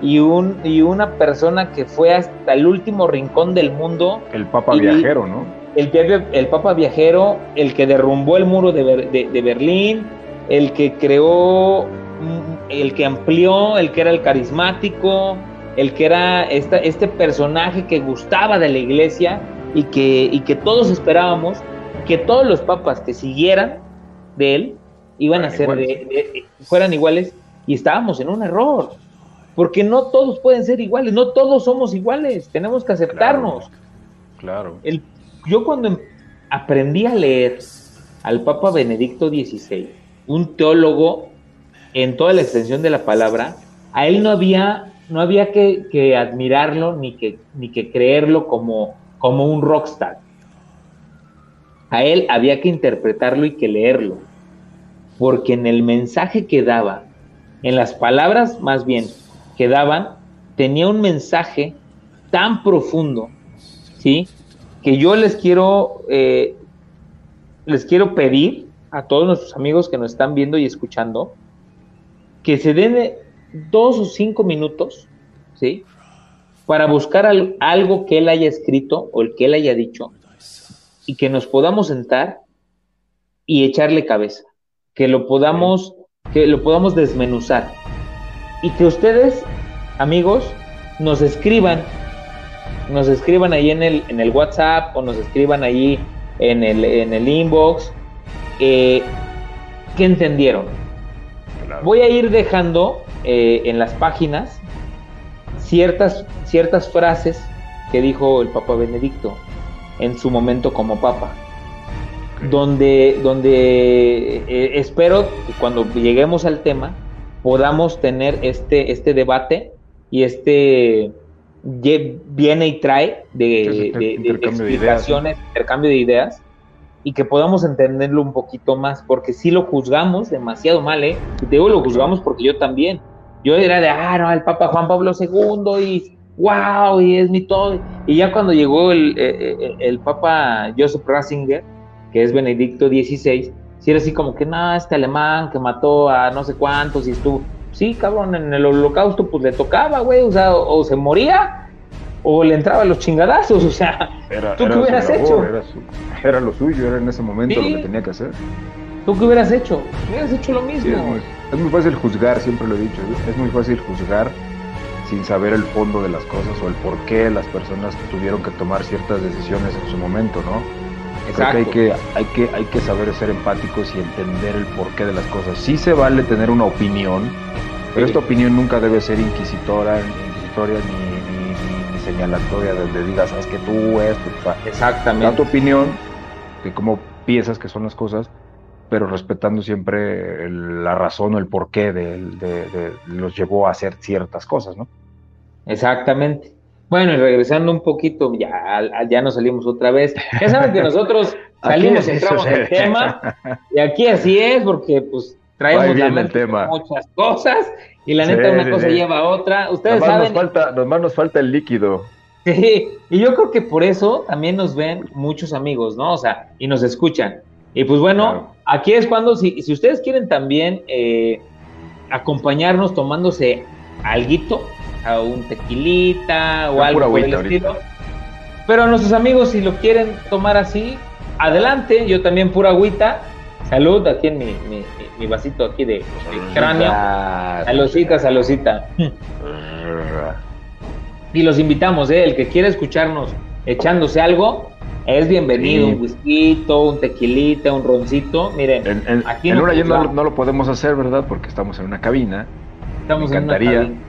y, un, y una persona que fue hasta el último rincón del mundo. El Papa Viajero, ¿no? El, el Papa Viajero, el que derrumbó el muro de, de, Berlín, el que creó, mm, el que amplió, el que era el carismático, el que era esta, este personaje que gustaba de la iglesia y que, y que todos esperábamos que todos los papas que siguieran de él iban a ser de, fueran iguales y estábamos en un error, porque no todos pueden ser iguales, no todos somos iguales, tenemos que aceptarnos. Claro. El, yo cuando em, aprendí a leer al Papa Benedicto XVI, un teólogo en toda la extensión de la palabra, a él no había, no había que, admirarlo ni que, ni que creerlo como, como un rockstar. A él había que interpretarlo y que leerlo porque en el mensaje que daba, en las palabras más bien que daban, tenía un mensaje tan profundo, ¿sí? Que yo les quiero eh, les quiero pedir a todos nuestros amigos que nos están viendo y escuchando que se den dos o cinco minutos, ¿sí? Para buscar algo que él haya escrito o el que él haya dicho y que nos podamos sentar y echarle cabeza, que lo podamos, que lo podamos desmenuzar y que ustedes, amigos, nos escriban, nos escriban ahí en el, en el WhatsApp o nos escriban ahí en el, en el inbox eh, qué entendieron. Voy a ir dejando eh, en las páginas ciertas, ciertas frases que dijo el Papa Benedicto en su momento como Papa. Donde, donde eh, espero que cuando lleguemos al tema podamos tener este, este debate y este viene y trae de, explicaciones, intercambio de ideas y que podamos entenderlo un poquito más, porque si lo juzgamos demasiado mal, ¿eh? Y te digo, lo juzgamos porque yo también. Yo era de, ah, no, el Papa Juan Pablo II y wow, y es mi todo. Y ya cuando llegó el, el, eh, eh, el Papa Joseph Ratzinger, que es Benedicto XVI, si era así como que, no, este alemán que mató a no sé cuántos y estuvo. Sí, cabrón, en el holocausto pues le tocaba, güey, o sea, o se moría o le entraba los chingadazos, o sea, ¿tú qué hubieras hecho? Era, lo suyo, era en ese momento lo que tenía que hacer. ¿Tú qué hubieras hecho? Hubieras hecho lo mismo. es, muy, fácil juzgar, siempre lo he dicho, es muy fácil juzgar sin saber el fondo de las cosas o el por qué las personas tuvieron que tomar ciertas decisiones en su momento, ¿no? Creo que hay que, hay que hay que saber ser empáticos y entender el porqué de las cosas. Sí se vale tener una opinión, pero esta opinión nunca debe ser inquisitora, inquisitoria ni señalatoria donde digas, sabes que tú esto, exactamente. Da tu opinión de cómo piensas que son las cosas, pero respetando siempre la razón o el porqué de, de, los llevó a hacer ciertas cosas, ¿no? Exactamente. Bueno, y regresando un poquito, ya, ya nos salimos otra vez. Ya saben que nosotros salimos, entramos en el tema, y aquí así es, porque pues traemos la mente tema. muchas cosas y la neta una cosa lleva a otra. Ustedes saben. Nos falta, nomás nos falta el líquido. Sí, y yo creo que por eso también nos ven muchos amigos, ¿no? O sea, y nos escuchan. Y pues bueno, aquí es cuando, si, si ustedes quieren también eh, acompañarnos tomándose alguito, a un tequilita o algo por el estilo. Pero a nuestros amigos, si lo quieren tomar así, adelante, yo también pura agüita. Salud, aquí en mi, mi vasito aquí de, cráneo. Saludcita, saludcita. y los invitamos, ¿eh? el que quiera escucharnos echándose algo, es bienvenido. Un whisky, un tequilita, un roncito. Miren, en, aquí en no, no, lo podemos hacer, ¿verdad? Porque estamos en una cabina. Estamos Me encantaría, en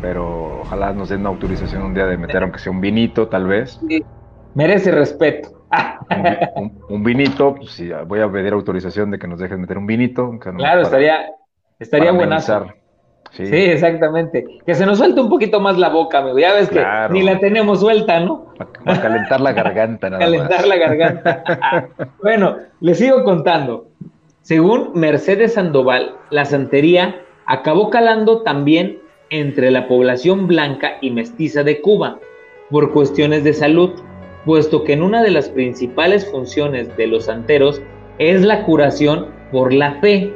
pero ojalá nos den una autorización un día de meter, aunque sea un vinito, tal vez. Merece respeto un, vinito, pues si voy a pedir autorización de que nos dejen meter un vinito. claro, estaría, estaría buenazo. Sí. exactamente. Que se nos suelte un poquito más la boca, amigo. Ya ves que ni la tenemos suelta, ¿no? Para, calentar la garganta, nada Calentar la garganta. bueno, les sigo contando. Según Mercedes Sandoval, la santería acabó calando también entre la población blanca y mestiza de Cuba por cuestiones de salud puesto que en una de las principales funciones de los santeros es la curación por la fe.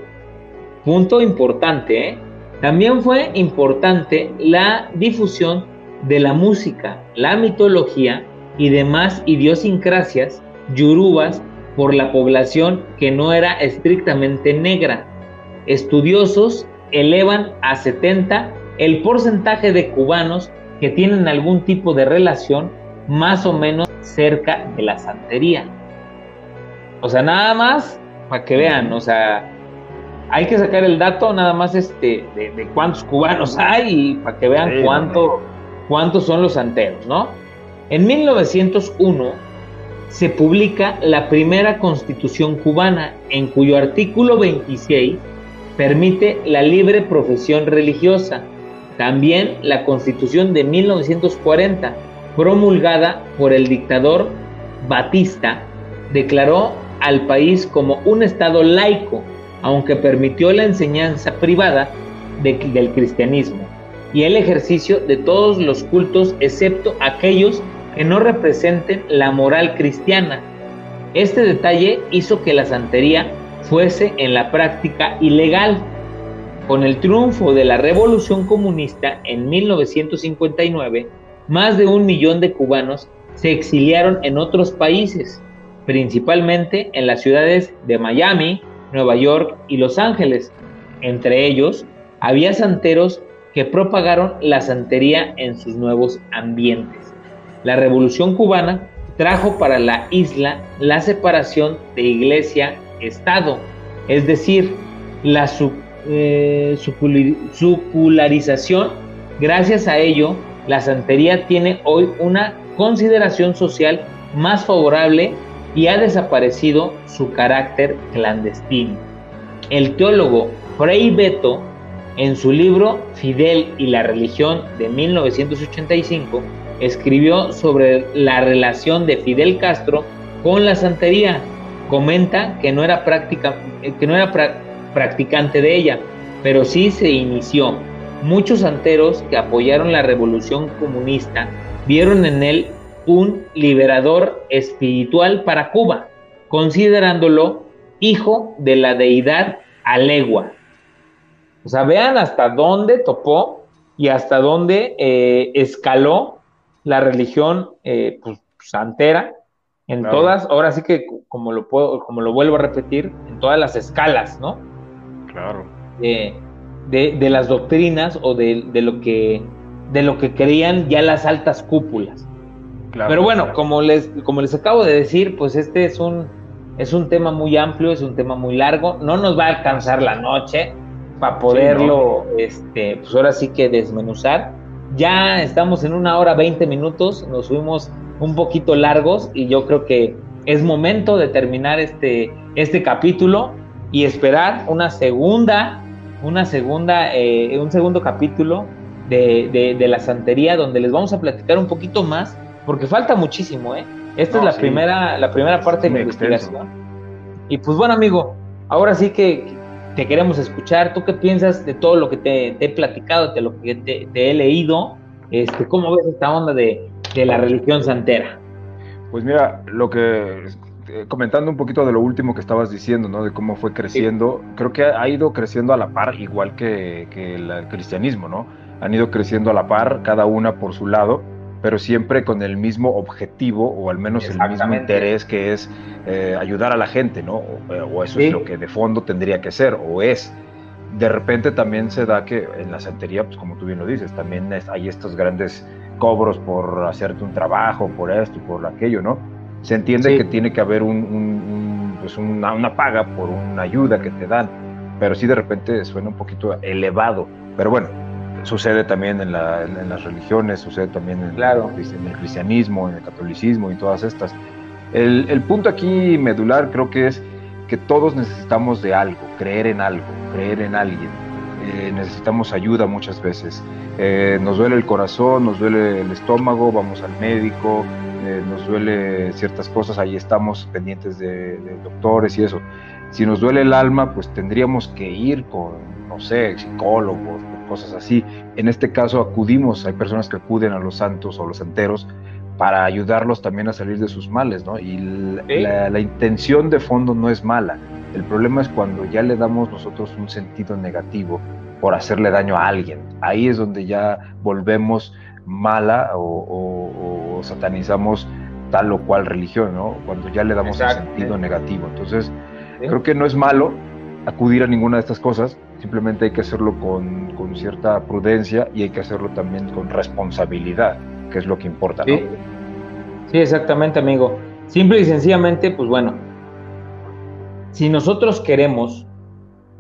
Punto importante, ¿eh? También fue importante la difusión de la música, la mitología y demás idiosincrasias yurubas por la población que no era estrictamente negra. Estudiosos elevan a 70 el porcentaje de cubanos que tienen algún tipo de relación más o menos cerca de la santería. O sea, nada más para que vean, o sea, hay que sacar el dato nada más este de, cuántos cubanos hay y para que vean cuánto, cuántos son los santeros, ¿no? En 1901 se publica la primera constitución cubana en cuyo artículo 26 permite la libre profesión religiosa. También la constitución de 1940 promulgada por el dictador Batista, declaró al país como un Estado laico, aunque permitió la enseñanza privada del cristianismo y el ejercicio de todos los cultos excepto aquellos que no representen la moral cristiana. Este detalle hizo que la santería fuese en la práctica ilegal. Con el triunfo de la revolución comunista en 1959, más de un millón de cubanos se exiliaron en otros países, principalmente en las ciudades de Miami, Nueva York y Los Ángeles. Entre ellos, había santeros que propagaron la santería en sus nuevos ambientes. La revolución cubana trajo para la isla la separación de iglesia-estado, es decir, la eh, supularización. Gracias a ello, la santería tiene hoy una consideración social más favorable y ha desaparecido su carácter clandestino. El teólogo Frei Beto, en su libro Fidel y la religión de 1985, escribió sobre la relación de Fidel Castro con la santería. Comenta que no era, práctica, que no era practicante de ella, pero sí se inició. Muchos santeros que apoyaron la revolución comunista vieron en él un liberador espiritual para Cuba, considerándolo hijo de la deidad Alegua. O sea, vean hasta dónde topó y hasta dónde eh, escaló la religión eh, pues, santera en todas, ahora sí que como lo puedo, como lo vuelvo a repetir, en todas las escalas, ¿no? Claro. de, las doctrinas o de, lo que de lo que creían ya las altas cúpulas. Pero bueno, como les como les acabo de decir, pues este es un es un tema muy amplio, es un tema muy largo, no nos va a alcanzar la noche para poderlo, este, pues ahora sí que desmenuzar. Ya estamos en una hora 20 minutos, nos fuimos un poquito largos y yo creo que es momento de terminar este, este capítulo y esperar una segunda, una segunda, eh, un segundo capítulo de, de, la santería donde les vamos a platicar un poquito más, porque falta muchísimo, ¿eh? Esta es la primera, la primera parte de mi investigación. Y pues bueno, amigo, ahora sí que, te queremos escuchar. ¿Tú qué piensas de todo lo que te, he platicado, de lo que te, he leído? Este, ¿Cómo ves esta onda de, la religión santera? Pues mira, lo que eh, comentando un poquito de lo último que estabas diciendo, ¿no? De cómo fue creciendo, creo que ha ido creciendo a la par, igual que, el cristianismo, ¿no? Han ido creciendo a la par, cada una por su lado pero siempre con el mismo objetivo o al menos el mismo interés que es eh, ayudar a la gente, ¿no? O, eso es lo que de fondo tendría que ser, o es. De repente también se da que en la santería, pues como tú bien lo dices, también hay estos grandes cobros por hacerte un trabajo, por esto y por aquello, ¿no? Se entiende que tiene que haber un, pues una, una paga por una ayuda que te dan, pero sí de repente suena un poquito elevado. Pero bueno, sucede también en, las religiones, sucede también en, claro. en, el cristianismo, en el catolicismo y todas estas. El, punto aquí medular creo que es que todos necesitamos de algo, creer en algo, creer en alguien. Eh, necesitamos ayuda muchas veces. Eh, nos duele el corazón, nos duele el estómago, vamos al médico, eh, nos duele ciertas cosas, ahí estamos pendientes de, de doctores y eso. Si nos duele el alma, pues tendríamos que ir con, no sé, psicólogos, cosas así. En este caso acudimos, hay personas que acuden a los santos o los santeros para ayudarlos también a salir de sus males, ¿no? Y la, intención de fondo no es mala. El problema es cuando ya le damos nosotros un sentido negativo por hacerle daño a alguien. Ahí es donde ya volvemos mala o, satanizamos tal o cual religión, ¿no? Cuando ya le damos un sentido negativo. Entonces, creo que no es malo acudir a ninguna de estas cosas, simplemente hay que hacerlo con, cierta prudencia y hay que hacerlo también con responsabilidad, que es lo que importa. Sí, sí exactamente, amigo. Simple y sencillamente, pues bueno, si nosotros queremos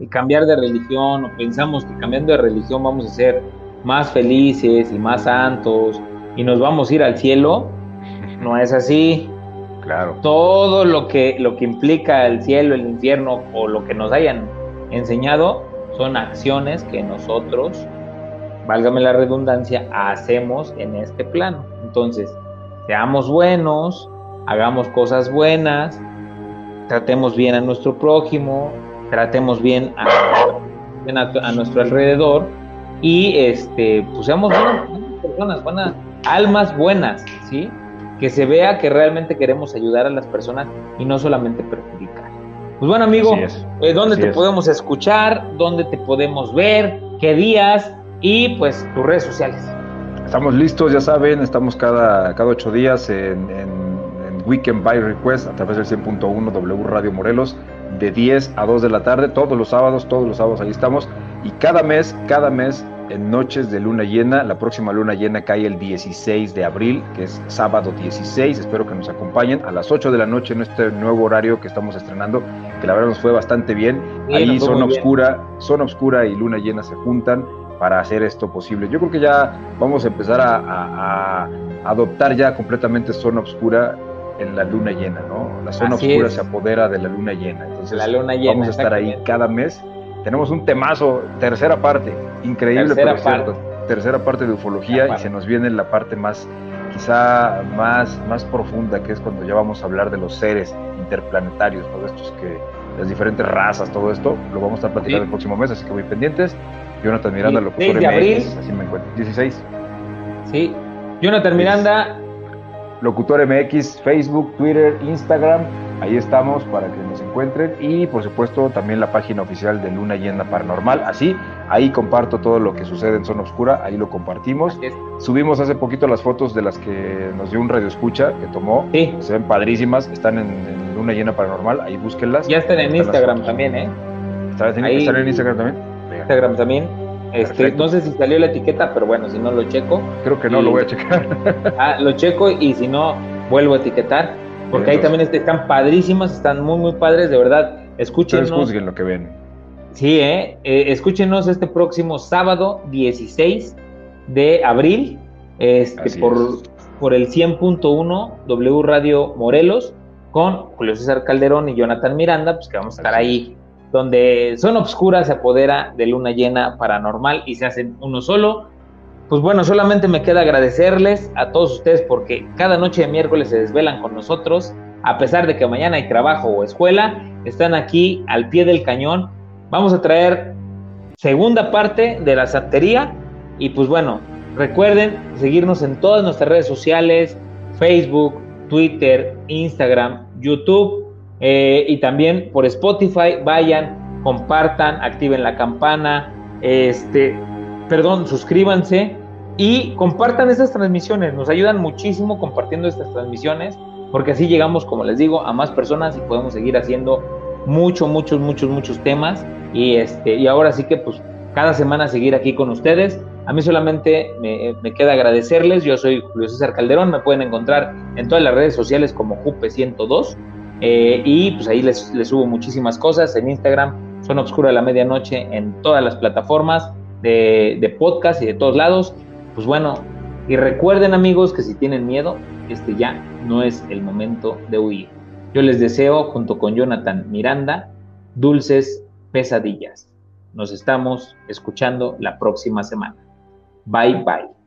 cambiar de religión o pensamos que cambiando de religión vamos a ser más felices y más santos y nos vamos a ir al cielo, no es así. Claro. Todo lo que, lo que implica el cielo, el infierno o lo que nos hayan enseñado son acciones que nosotros, válgame la redundancia, hacemos en este plano. Entonces, seamos buenos, hagamos cosas buenas, tratemos bien a nuestro prójimo, tratemos bien a, nuestro alrededor y este, pues seamos buenas personas, buenas almas buenas, ¿sí? que se vea que realmente queremos ayudar a las personas y no solamente perjudicar. Pues bueno, amigo, eh, ¿dónde te podemos escuchar? ¿Dónde te podemos ver? ¿Qué días? Y pues tus redes sociales. Estamos listos, ya saben, estamos cada, cada ocho días en, en, Weekend by Request a través del 100.1 W Radio Morelos de 10 a 2 de la tarde, todos los sábados, todos los sábados ahí estamos. Y cada mes, cada mes en noches de luna llena. La próxima luna llena cae el 16 de abril, que es sábado 16. Espero que nos acompañen a las 8 de la noche en este nuevo horario que estamos estrenando, que la verdad nos fue bastante bien. Ahí Zona Obscura, Zona Obscura y Luna Llena se juntan para hacer esto posible. Yo creo que ya vamos a empezar a, adoptar ya completamente zona oscura en la luna llena, ¿no? La zona oscura se apodera de la luna llena. Entonces la luna llena, vamos a estar ahí cada mes. Tenemos un temazo, tercera parte, increíble, tercera parte. tercera parte de ufología y se nos viene la parte más, quizá más, más profunda, que es cuando ya vamos a hablar de los seres interplanetarios, ¿no? estos que, las diferentes razas, todo esto, lo vamos a estar platicando el próximo mes, así que muy pendientes. Jonathan Miranda, locutor de abril. así me encuentro. 16. Sí. Jonathan Miranda. Locutor MX, Facebook, Twitter, Instagram. Ahí estamos para que nos encuentren. Y por supuesto también la página oficial de Luna Llena Paranormal. Así, ahí comparto todo lo que sucede en Zona Oscura. Ahí lo compartimos. Subimos hace poquito las fotos de las que nos dio un radio escucha que tomó. Sí. Se ven padrísimas. Están en, Luna Llena Paranormal. Ahí búsquenlas. Ya están en Instagram también, ¿eh? ¿Están, en Instagram también? Instagram también. Este, no sé si salió la etiqueta, pero bueno, si no lo checo. Creo que no, lo voy a checar. ah, lo checo y si no, vuelvo a etiquetar. Porque ahí también están padrísimas, están muy, muy padres, de verdad. Escúchenos. juzguen lo que ven. Sí, ¿eh? ¿eh? escúchenos este próximo sábado 16 de abril este, por, por el 100.1 W Radio Morelos con Julio César Calderón y Jonathan Miranda, pues que vamos a estar ahí donde son obscuras se apodera de luna llena paranormal y se hacen uno solo. Pues bueno, solamente me queda agradecerles a todos ustedes porque cada noche de miércoles se desvelan con nosotros, a pesar de que mañana hay trabajo o escuela, están aquí al pie del cañón. Vamos a traer segunda parte de la santería y pues bueno, recuerden seguirnos en todas nuestras redes sociales, Facebook, Twitter, Instagram, YouTube eh, y también por Spotify, vayan, compartan, activen la campana, este, perdón, suscríbanse y compartan estas transmisiones. Nos ayudan muchísimo compartiendo estas transmisiones porque así llegamos, como les digo, a más personas y podemos seguir haciendo muchos, muchos, muchos, muchos temas. Y, este, y ahora sí que pues cada semana seguir aquí con ustedes. A mí solamente me, me, queda agradecerles. Yo soy Julio César Calderón. Me pueden encontrar en todas las redes sociales como Jupe102. Eh, y pues ahí les, subo muchísimas cosas en Instagram, Son Obscura la Medianoche, en todas las plataformas de, de podcast y de todos lados. Pues bueno, y recuerden amigos que si tienen miedo, este ya no es el momento de huir. Yo les deseo, junto con Jonathan Miranda, dulces pesadillas. Nos estamos escuchando la próxima semana. Bye bye.